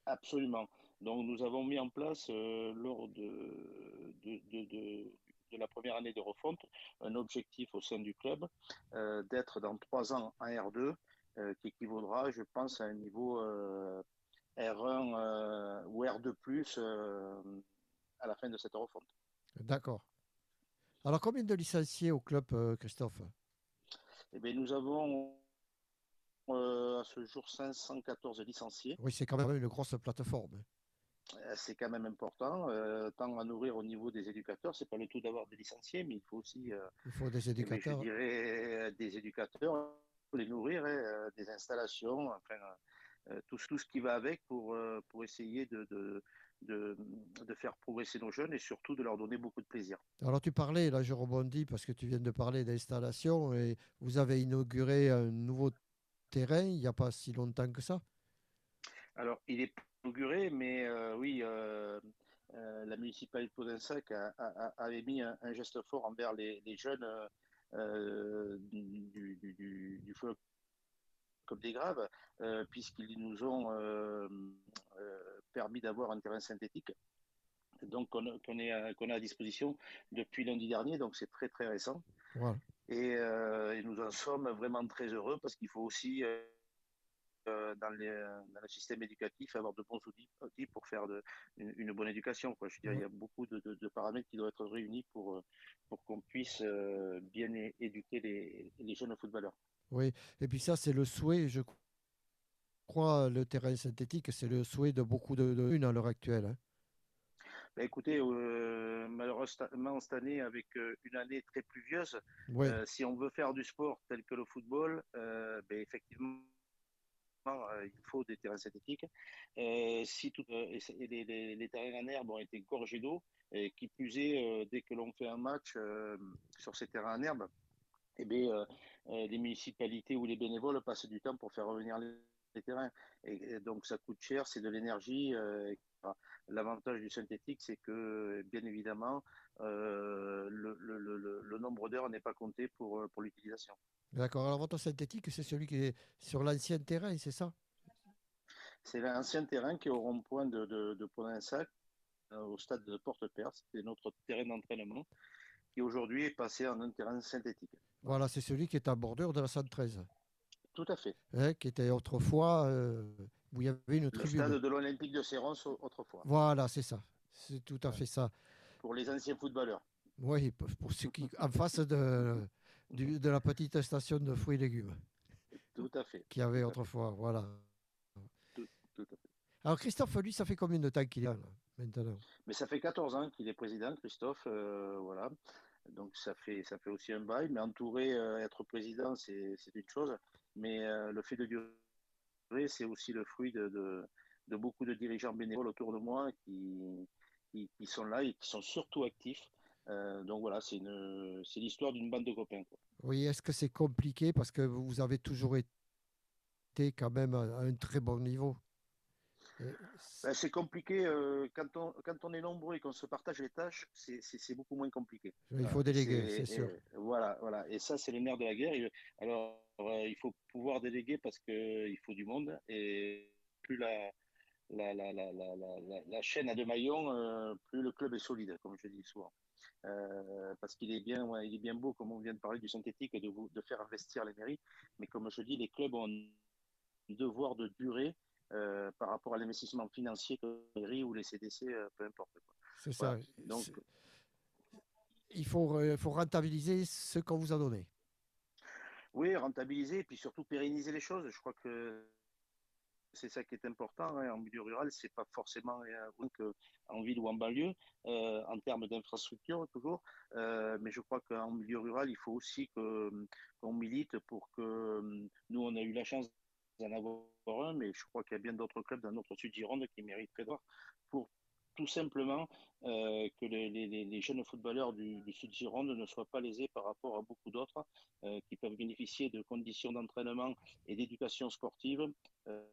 Absolument. Donc nous avons mis en place, euh, lors de, de, de, de, de, la première année de refonte, un objectif au sein du club euh, d'être dans trois ans en R2, euh, qui équivaudra, je pense, à un niveau euh, R1 ou R2 à la fin de cette refonte. D'accord. Alors, combien de licenciés au club, euh, Christophe? Eh bien, Nous avons euh, à ce jour 514 licenciés. Oui, c'est quand même une grosse plateforme. Euh, c'est quand même important, euh, tant à nourrir au niveau des éducateurs. C'est pas le tout d'avoir des licenciés, mais il faut aussi. Euh, il faut des éducateurs. Eh bien, je dirais des éducateurs, les nourrir, hein, des installations, enfin, tout, tout, ce qui va avec pour, pour essayer de, de de, de, faire progresser nos jeunes et surtout de leur donner beaucoup de plaisir. Alors tu parlais, là je rebondis parce que tu viens de parler d'installation et vous avez inauguré un nouveau terrain il n'y a pas si longtemps que ça? Alors il est inauguré, mais euh, oui, euh, euh, la municipalité de Podensac a, a, avait mis un, un, geste fort envers les, les jeunes du, du, du, du comme des graves, euh, puisqu'ils nous ont euh, euh, permis d'avoir un terrain synthétique. Donc, qu'on qu est, qu'on a à disposition depuis lundi dernier, donc c'est très très récent. Ouais. Et, et, nous en sommes vraiment très heureux parce qu'il faut aussi dans, les, dans, le système éducatif avoir de bons outils, pour faire de, une, une, bonne éducation. Quoi. Je il y a beaucoup de, de, de, paramètres qui doivent être réunis pour, pour qu'on puisse bien éduquer les, les jeunes footballeurs. Oui, et puis ça, c'est le souhait, je crois, le terrain synthétique, c'est le souhait de beaucoup de, de une à l'heure actuelle. Hein. Bah écoutez, euh, malheureusement cette année, avec euh, une année très pluvieuse, ouais. euh, si on veut faire du sport tel que le football, bah, effectivement, il faut des terrains synthétiques. si tout, et les, les, les, terrains en herbe ont été gorgés d'eau, et qui plus est, dès que l'on fait un match sur ces terrains en herbe, eh bien, euh, les municipalités ou les bénévoles passent du temps pour faire revenir les, les terrains. Et, et, donc, ça coûte cher, c'est de l'énergie. Euh, L'avantage du synthétique, c'est que, bien évidemment, euh, le, le, le, le, nombre d'heures n'est pas compté pour, pour l'utilisation. D'accord. Alors, votre synthétique, c'est celui qui est sur l'ancien terrain, c'est ça? C'est l'ancien terrain qui est au rond-point de, de, de Poninsac, euh, au stade de Porte-Perce. C'est notre terrain d'entraînement qui aujourd'hui est passé en un terrain synthétique. Voilà, c'est celui qui est à bordure de la 113. Tout à fait. Hein, qui était autrefois euh, où il y avait une le tribune. Le stade de l'Olympique de Séros autrefois. Voilà, c'est ça. C'est tout à fait ça. Pour les anciens footballeurs. Oui, pour ceux qui en face de, de la petite station de fruits et légumes. Tout à fait. Qui avait autrefois, voilà. Tout, tout, à fait. Alors Christophe, lui, ça fait combien de temps qu'il est là maintenant? Mais ça fait 14 ans qu'il est président, Christophe. euh, voilà. Donc ça fait, ça fait aussi un bail. Mais entouré, euh, être président, c'est une chose. Mais euh, le fait de durer, c'est aussi le fruit de, de, beaucoup de dirigeants bénévoles autour de moi qui, qui, sont là et qui sont surtout actifs. Euh, donc voilà, c'est l'histoire d'une bande de copains. Oui, est-ce que c'est compliqué? Parce que vous avez toujours été quand même à un très bon niveau Ben, c'est compliqué euh, quand, on, quand on est nombreux et qu'on se partage les tâches, c'est beaucoup moins compliqué. Il faut déléguer, c'est sûr. et voilà, voilà. Et ça, c'est le nerf de la guerre. Alors, euh, il faut pouvoir déléguer parce qu'il faut du monde. Et plus la, la, la, la, la, la, la- la chaîne a de maillons, euh, plus le club est solide, comme je dis souvent. Euh, parce qu'il est bien, ouais, il est bien beau, comme on vient de parler du synthétique, de, de faire investir les mairies. Mais comme je dis, les clubs ont un devoir de durée euh, par rapport à l'investissement financier que les mairies ou les CDC, euh, peu importe. quoi. C'est ça. Donc, Il faut, euh, faut rentabiliser ce qu'on vous a donné. Oui, rentabiliser et puis surtout pérenniser les choses. Je crois que c'est ça qui est important hein. en milieu rural. C'est pas forcément euh, en ville ou en banlieue euh, en termes d'infrastructure toujours. Euh, mais je crois qu'en milieu rural, il faut aussi qu'on milite pour que nous on a eu la chance d'en avoir un, mais je crois qu'il y a bien d'autres clubs dans notre sud Gironde qui mériteraient d'avoir pour tout simplement euh, que les, jeunes footballeurs du, du Sud Gironde ne soient pas lésés par rapport à beaucoup d'autres euh, qui peuvent bénéficier de conditions d'entraînement et d'éducation sportive euh,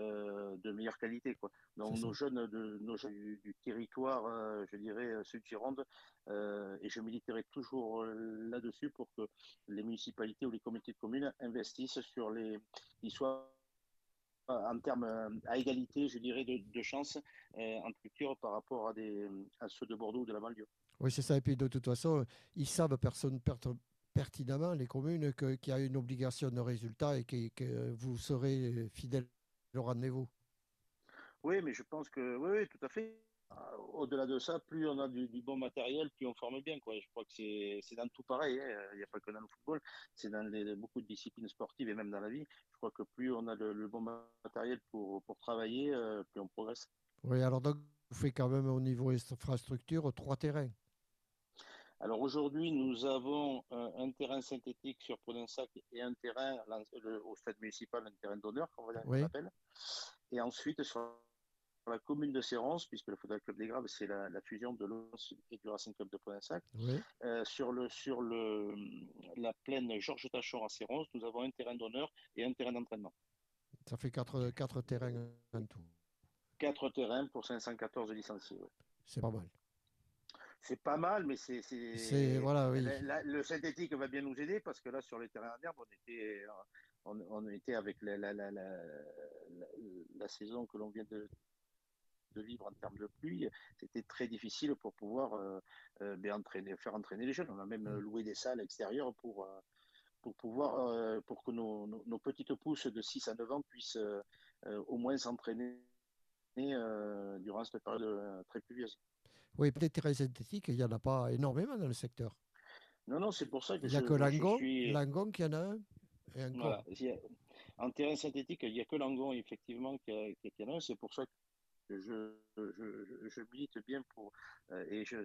euh, de meilleure qualité. Quoi. Donc nos jeunes, de, nos jeunes du, du territoire, euh, je dirais, euh, Sud Gironde, euh, et je militerai toujours là-dessus pour que les municipalités ou les comités de communes investissent sur les, ils soient en termes à égalité, je dirais, de, de chances en culture par rapport à, des, à ceux de Bordeaux ou de la banlieue. Oui, c'est ça. Et puis de toute façon, ils savent personne per- pertinemment, les communes, qu'il y a une obligation de résultat et que, que vous serez fidèle au rendez-vous. Oui, mais je pense que oui, oui, tout à fait. Euh, Au-delà de ça, plus on a du, du bon matériel, plus on forme bien. Quoi. Je crois que c'est c'est dans tout pareil. hein. Il n'y a pas que dans le football, c'est dans les- beaucoup de disciplines sportives et même dans la vie. Je crois que plus on a le, le bon matériel pour, pour travailler, euh, plus on progresse. Oui, alors donc, vous faites quand même au niveau infrastructure trois terrains. Alors aujourd'hui, nous avons un, un terrain synthétique sur Prudensac et un terrain au stade municipal, un terrain d'honneur, comme on Oui. l'appelle. Et ensuite, sur la commune de Sérons, puisque le Football Club des Graves, c'est la, la fusion de l'ONS et du Racing Club de Prudensac, Oui. euh, sur, le, sur le, la plaine Georges Tachon à Sérons, nous avons un terrain d'honneur et un terrain d'entraînement. Ça fait quatre, quatre terrains en tout. Quatre terrains pour 514 licenciés. ouais. C'est pas mal. C'est pas mal, mais c'est. voilà, oui. la- la- le synthétique va bien nous aider parce que là, sur les terrains en herbe, on était, on, on était avec la, la, la, la, la- la saison que l'on vient de, de vivre en termes de pluie. C'était très difficile pour pouvoir euh, euh, ben, entraîner, faire entraîner les jeunes. On a même euh, loué des salles extérieures pour, euh, pour pouvoir, pour que nos, nos, nos petites pousses de 6 à 9 ans puissent au moins s'entraîner durant cette période très pluvieuse. Oui, peut-être terrains synthétiques, il n'y en a pas énormément dans le secteur. Non, non, c'est pour ça que Il n'y a je, que Langon, suis. Langon qui en a un. Et. Voilà. En terrain synthétique, il n'y a que Langon, effectivement, qui, a, qui, en a un. C'est pour ça que je, je, je, milite bien pour. euh, et je,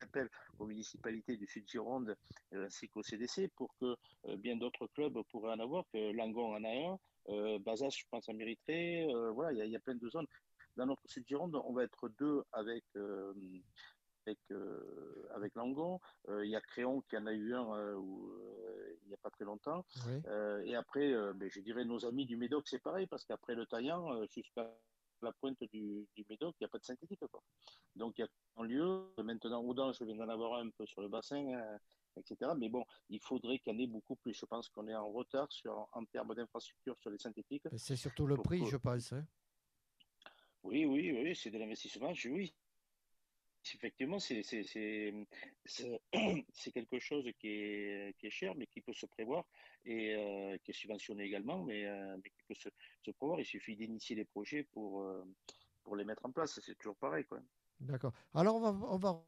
appelle aux municipalités du Sud Gironde euh, ainsi qu'au CDC pour que euh, bien d'autres clubs pourraient en avoir, que Langon en a un. Euh, Bazas, je pense, en mériterait. Euh, voilà, il y, a, il y a plein de zones. Dans notre Sud Gironde, on va être deux avec. euh, avec, euh, avec Langon. Euh, Il y a Créon qui en a eu un euh, où, il n'y a pas très longtemps. Oui. Et après, ben, je dirais nos amis du Médoc, c'est pareil, parce qu'après le Taillant, jusqu'à la pointe du, du Médoc, il n'y a pas de synthétique. Quoi. Donc il y a un lieu. Maintenant, Oudan, je viens d'en avoir un peu sur le bassin, etc. Mais bon, il faudrait qu'il y en ait beaucoup plus. Je pense qu'on est en retard sur, en termes d'infrastructure sur les synthétiques. C'est surtout le prix, que- je pense. hein. Oui, oui, oui, c'est de l'investissement. Oui, effectivement, c'est quelque chose qui est, qui est cher, mais qui peut se prévoir et euh, qui est subventionné également, mais, euh, qui peut se, prévoir. Il suffit d'initier les projets pour, euh, les mettre en place. C'est toujours pareil. D'accord. Alors, on va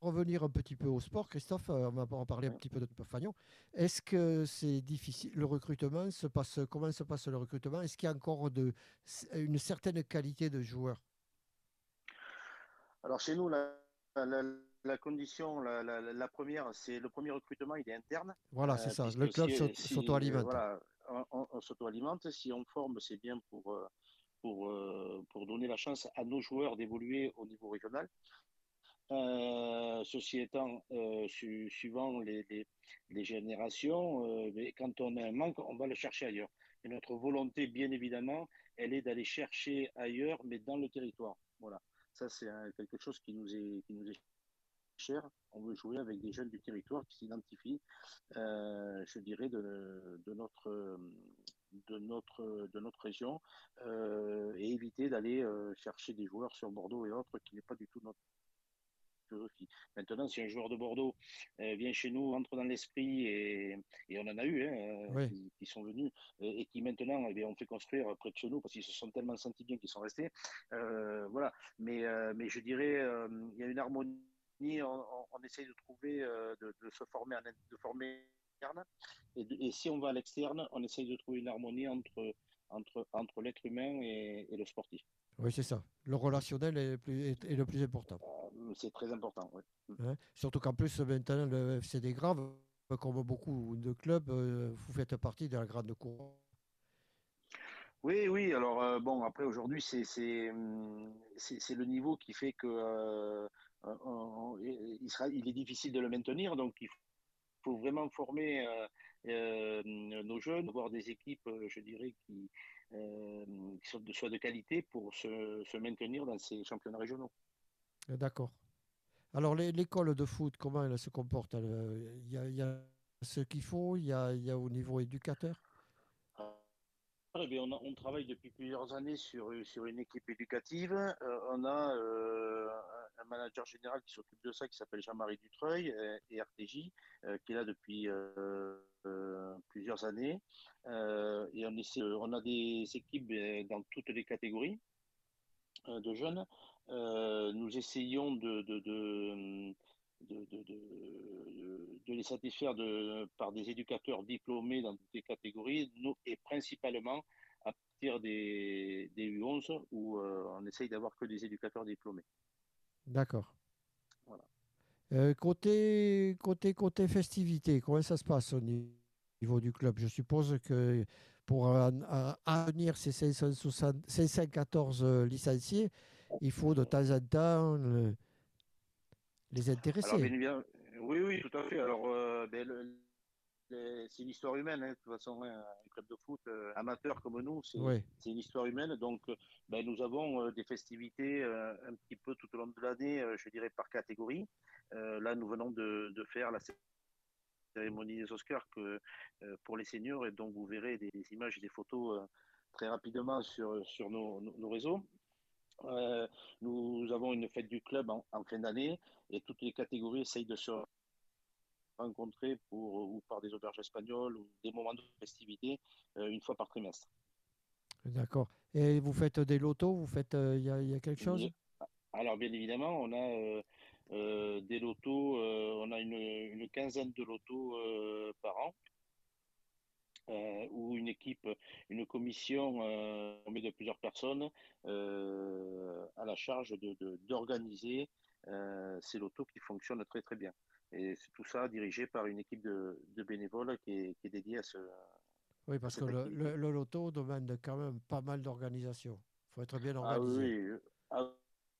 revenir un petit peu au sport, Christophe. euh, On va en parler un petit peu de Fagnon. Est-ce que c'est difficile Le recrutement se passe Comment se passe le recrutement? Est-ce qu'il y a encore de, une certaine qualité de joueurs Alors chez nous, la, la, la condition, la, première, c'est le premier recrutement, il est interne. Voilà, c'est Euh, ça. Le club si- s'aut- si, s'auto-alimente. voilà, on, on- s'auto-alimente. Si on forme, c'est bien pour, pour, euh, pour donner la chance à nos joueurs d'évoluer au niveau régional. Euh, ceci étant, euh, su- suivant les, générations, euh, quand on a un manque, on va le chercher ailleurs. Et notre volonté, bien évidemment, elle est d'aller chercher ailleurs, mais dans le territoire. Voilà. Ça, c'est un- quelque chose qui nous est, cher. On veut jouer avec des jeunes du territoire qui s'identifient, je dirais, de, notre de notre de notre région et éviter d'aller chercher des joueurs sur Bordeaux et autres qui n'est pas du tout notre philosophie. Maintenant, si un joueur de Bordeaux euh, vient chez nous, entre dans l'esprit et, et on en a eu hein, euh, Oui. qui, qui sont venus et, et qui maintenant eh bien, on fait construire près de chez nous parce qu'ils se sont tellement sentis bien qu'ils sont restés. Euh, voilà. Mais euh, mais je dirais euh, il y a une harmonie. On, on, on essaye de trouver euh, de, de se former en, de former interne et, de- et si on va à l'externe, on essaye de trouver une harmonie entre entre entre l'être humain et, et le sportif. Oui, c'est ça. Le relationnel est, le plus- est- est le plus important. Euh, C'est très important. ouais. hein. Surtout qu'en plus, maintenant, le FC des Graves, comme beaucoup de clubs, euh, vous faites partie de la grande cour. Oui, oui. Alors euh, bon, après aujourd'hui, c'est c'est le niveau qui fait que euh, on- on- il sera, il est difficile de le maintenir. Donc il faut vraiment former euh, euh, nos jeunes, avoir des équipes, je dirais, qui, euh, qui soient de, soient de qualité pour se, se maintenir dans ces championnats régionaux. Euh, D'accord. Alors, l'école de foot, comment elle se comporte elle, euh, Il y a, il y a ce qu'il faut, il y a, il y a au niveau éducateur? Eh bien, on, a- on travaille depuis plusieurs années sur, sur une équipe éducative. Euh, on a euh, un, manager général qui s'occupe de ça, qui s'appelle Jean-Marie Dutreuil euh, et RTJ, euh, qui est là depuis euh, plusieurs années. Et on, essaie, on a des équipes euh, dans toutes les catégories de jeunes. Nous essayons de, de, de, de, de, les satisfaire de, par des éducateurs diplômés dans toutes les catégories, et principalement à partir des, des U11 où on essaye d'avoir que des éducateurs diplômés. D'accord. Voilà. Euh, côté, côté, côté festivité, comment ça se passe au ni- niveau du club? Je suppose que pour en- en- en venir ces 560 514 euh, licenciés, il faut de temps en temps les Alors, intéresser. bien oui, oui, tout à fait. Alors, euh, ben, le- c'est une histoire humaine, hein. de toute façon, hein, un club de foot euh, amateur comme nous, c'est Oui. une histoire humaine. Donc, euh, ben, nous avons euh, des festivités euh, un petit peu tout au long de l'année, je dirais par catégorie. Là, nous venons de, de faire la cérémonie des Oscars que, pour les seniors, et donc vous verrez des, des images et des photos très rapidement sur, sur nos, nos- nos réseaux. Nous avons une fête du club en, en fin d'année et toutes les catégories essayent de se rencontrer pour, ou par des auberges espagnoles ou des moments de festivité euh, une fois par trimestre. D'accord. Et vous faites des lotos, vous faites, euh, il y a, il y a quelque chose? Alors, bien évidemment, on a euh, euh, des lotos, euh, on a une, une quinzaine de lotos euh, par an, euh, où une équipe, une commission euh, formée de plusieurs personnes euh, à la charge de, de- d'organiser euh, ces lotos qui fonctionnent très très bien. Et c'est tout ça dirigé par une équipe de, de bénévoles qui est, qui est dédiée à ce. Oui, parce que le, activité. le- le loto demande quand même pas mal d'organisation. Il faut être bien Ah organisé. oui, ah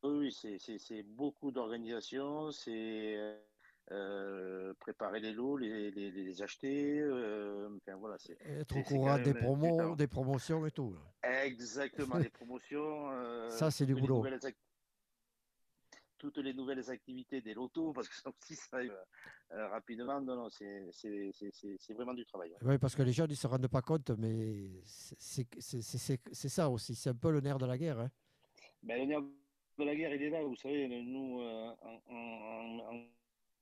oui, c'est, beaucoup d'organisation, c'est euh, préparer les lots, les, les, les acheter, euh, enfin voilà, Être au courant des promos, des promotions et tout. là. Exactement, les promotions, euh, Ça, c'est du boulot. nouvelles toutes les nouvelles activités des lotos, parce que ça aussi, ça arrive euh, rapidement. Non, non, c'est, vraiment du travail. ouais. Oui, parce que les gens ne se rendent pas compte, mais c'est ça aussi. C'est un peu le nerf de la guerre. hein. Ben, le nerf de la guerre, il est là. Vous savez, nous, euh, en- en- en-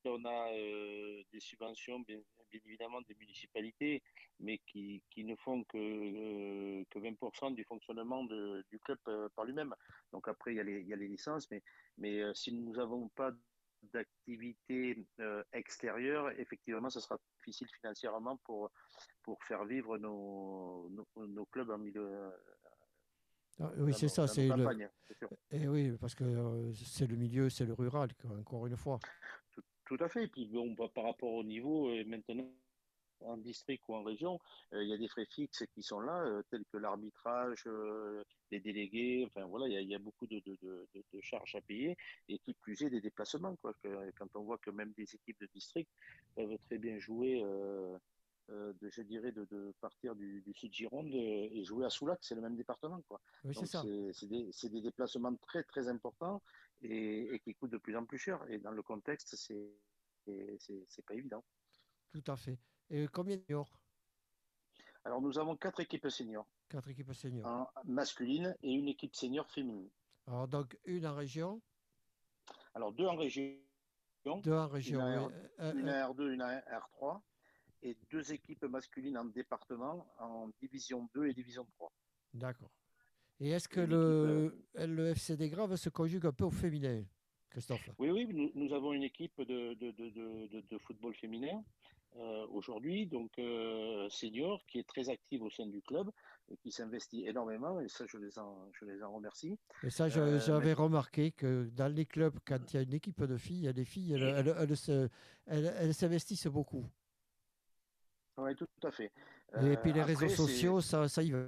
on a euh, des subventions, bien, bien évidemment, des municipalités, mais qui, qui ne font que, euh, que 20% du fonctionnement de- du club euh, par lui-même. Donc après, il y a les, il y a les licences, mais, mais euh, si nous n'avons pas d'activité extérieure, effectivement, ce sera difficile financièrement pour, pour faire vivre nos, nos, nos clubs en milieu, Ah, oui, c'est ça, c'est le. Et oui, parce que euh, c'est le milieu, c'est le rural, quoi, encore une fois. Tout, à fait. Et puis bon, bah, par rapport au niveau, euh, maintenant, en district ou en région, euh, il y a des frais fixes qui sont là, euh, tels que l'arbitrage, euh, les délégués, enfin voilà, il y a, il y a beaucoup de, de, de, de- de charges à payer, et qui plus est des déplacements, quoi. Que- quand on voit que même des équipes de district peuvent très bien jouer, de, je dirais, de, partir du, du sud Gironde et jouer à Soulac, c'est le même département, quoi. Oui, des, c'est des déplacements très très importants et, et qui coûtent de plus en plus cher. Et dans le contexte, c'est c'est- pas évident. Tout à fait. Et combien de seniors? Alors nous avons quatre équipes seniors, Quatre équipes seniors. en masculine et une équipe senior féminine. Alors, donc, une en région, Alors deux en région, deux en région. Une oui. en- Euh, une euh, R2, une en R3 et deux équipes masculines en département en division 2 et division 3. D'accord. Et est-ce que le, le FC des Graves se conjugue un peu au féminin, Christophe? Oui, oui, nous, nous avons une équipe de, de, de, de, de- de football féminin euh, aujourd'hui, donc euh, senior, qui est très active au sein du club et qui s'investit énormément, et ça, je les en, je les en remercie. Et ça, Euh, j'avais remarqué que dans les clubs, quand il y a une équipe de filles, les filles, elles, elles- elles se- elles- elles s'investissent beaucoup. Oui, tout à fait. Et Euh, puis les après, réseaux sociaux, ça, ça y va.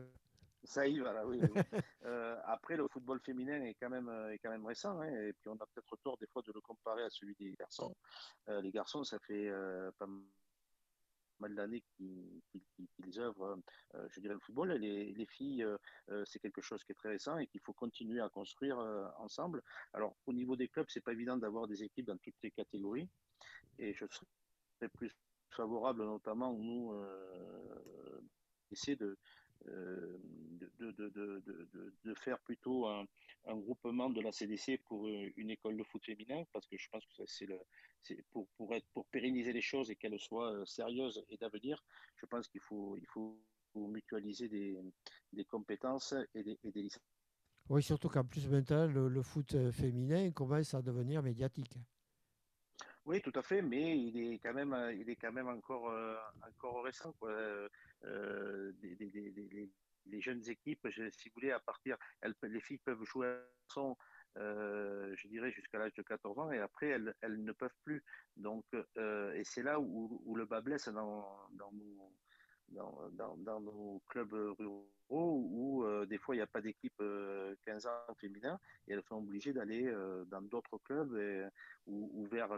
Ça y va, là, oui. oui. Euh, après, le football féminin est quand même, euh, est quand même récent, hein, et puis on a peut-être tort des fois de le comparer à celui des garçons. Euh, les garçons, ça fait euh, pas mal d'années qu'ils œuvrent, je dirais, le football. Et les, les filles, c'est quelque chose qui est très récent et qu'il faut continuer à construire ensemble. Alors, au niveau des clubs, c'est pas évident d'avoir des équipes dans toutes les catégories, et je serais plus favorable, notamment, nous, essayer de euh, de, de, de, de, faire plutôt un, un groupement de la CDC pour euh, une école de foot féminin, parce que je pense que c'est pour, pour, être, pour pérenniser les choses et qu'elles soient euh, sérieuses et d'avenir, je pense qu'il faut, il faut mutualiser des, des compétences et des, et des licences. Oui, surtout qu'en plus maintenant, le, le foot euh, féminin commence à devenir médiatique. Oui, tout à fait, mais il est quand même, il est quand même encore, euh, encore récent. Quoi. Euh, des- des- des- des- les, jeunes équipes, si vous voulez, à partir, les filles peuvent jouer à euh, je dirais, jusqu'à l'âge de 14 ans, et après, elles, ne peuvent plus. Donc, euh, et c'est là où, le bas blesse dans, nos, clubs ruraux où euh, des fois il n'y a pas d'équipe euh, 15 ans féminin et elles sont obligées d'aller dans d'autres clubs ou, vers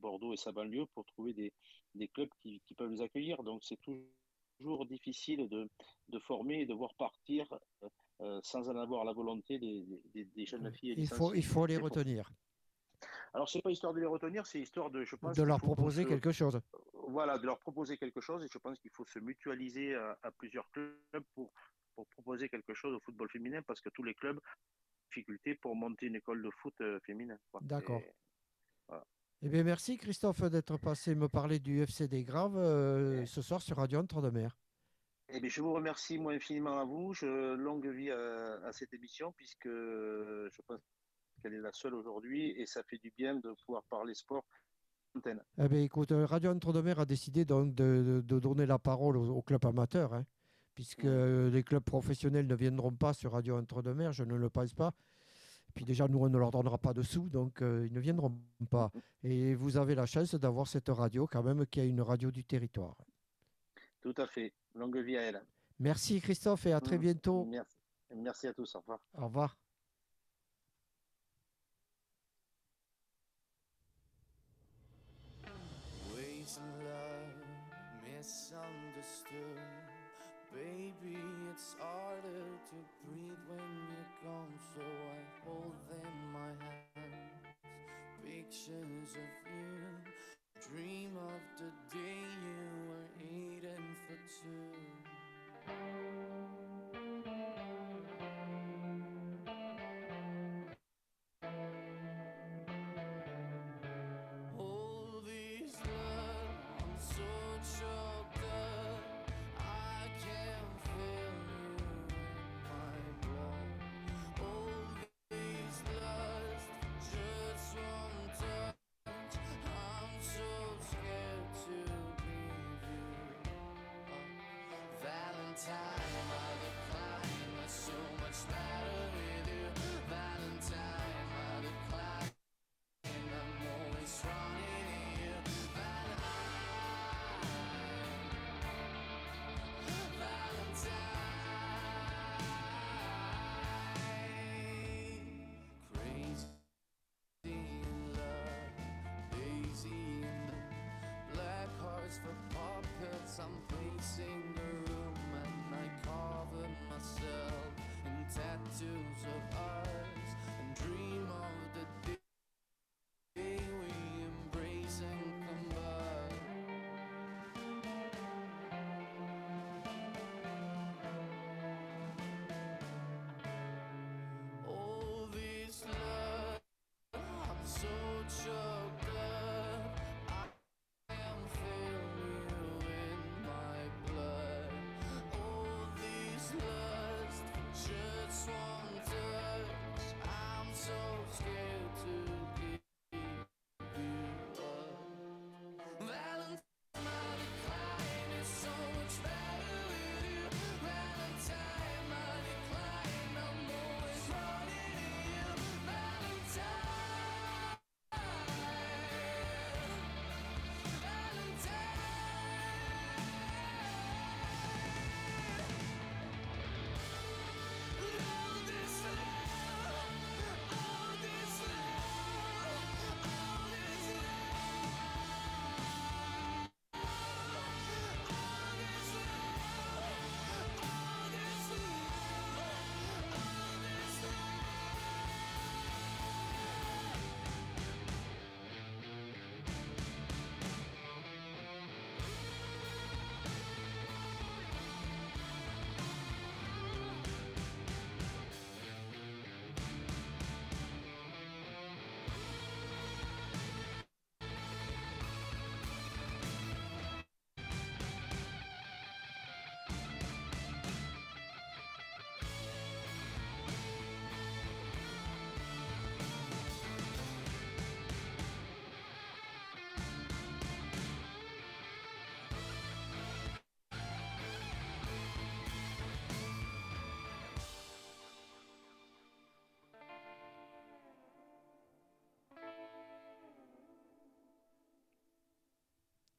Bordeaux et sa banlieue pour trouver des, des clubs qui, qui peuvent les accueillir. Donc c'est toujours difficile de, de former et de voir partir euh, euh, sans en avoir la volonté des, des- des jeunes filles. Il faut, il faut les retenir, Alors c'est pas histoire de les retenir, c'est histoire de, je pense, de leur proposer se- quelque chose. voilà, de leur proposer quelque chose. Et je pense qu'il faut se mutualiser à, à plusieurs clubs pour, pour proposer quelque chose au football féminin parce que tous les clubs ont difficulté pour monter une école de foot euh, féminin. D'accord. Voilà. Eh bien, merci Christophe d'être passé me parler du FC des Graves euh, ce soir sur Radio Entre de Mer. Eh bien, je vous remercie moi infiniment à vous. Je, longue vie à, à cette émission puisque je pense qu'elle est la seule aujourd'hui et ça fait du bien de pouvoir parler sport. Eh bien, écoute, Radio Entre de Mer a décidé donc de, de- de donner la parole aux, aux clubs amateurs, hein, puisque les clubs professionnels ne viendront pas sur Radio Entre de Mer, je ne le pense pas. Puis déjà, nous, on ne leur donnera pas de sous, donc euh, ils ne viendront pas. Et vous avez la chance d'avoir cette radio quand même, qui est une radio du territoire. Tout à fait. Longue vie à elle. Merci Christophe et à très Mm. bientôt. Merci. Merci à tous. Au revoir. Au revoir. sing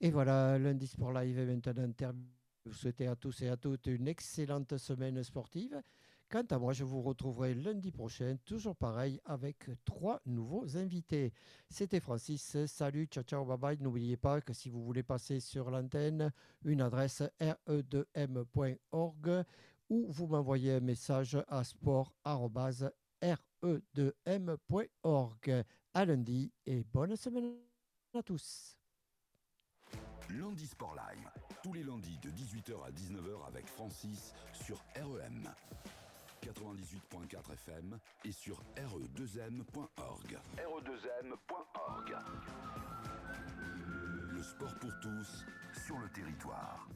Et voilà, lundi Sport Live est maintenant terminé. Vous souhaitez à tous et à toutes une excellente semaine sportive. Quant à moi, je vous retrouverai lundi prochain, toujours pareil, avec trois nouveaux invités. C'était Francis. Salut, ciao, ciao, bye bye. N'oubliez pas que si vous voulez passer sur l'antenne, une adresse re2m.org ou vous m'envoyez un message à sport.re2m.org. À lundi et bonne semaine à tous. Lundi Sport Live, tous les lundis de 18h à 19h avec Francis sur REM. 98.4 FM et sur re2m.org. re2m.org. Le sport pour tous sur le territoire.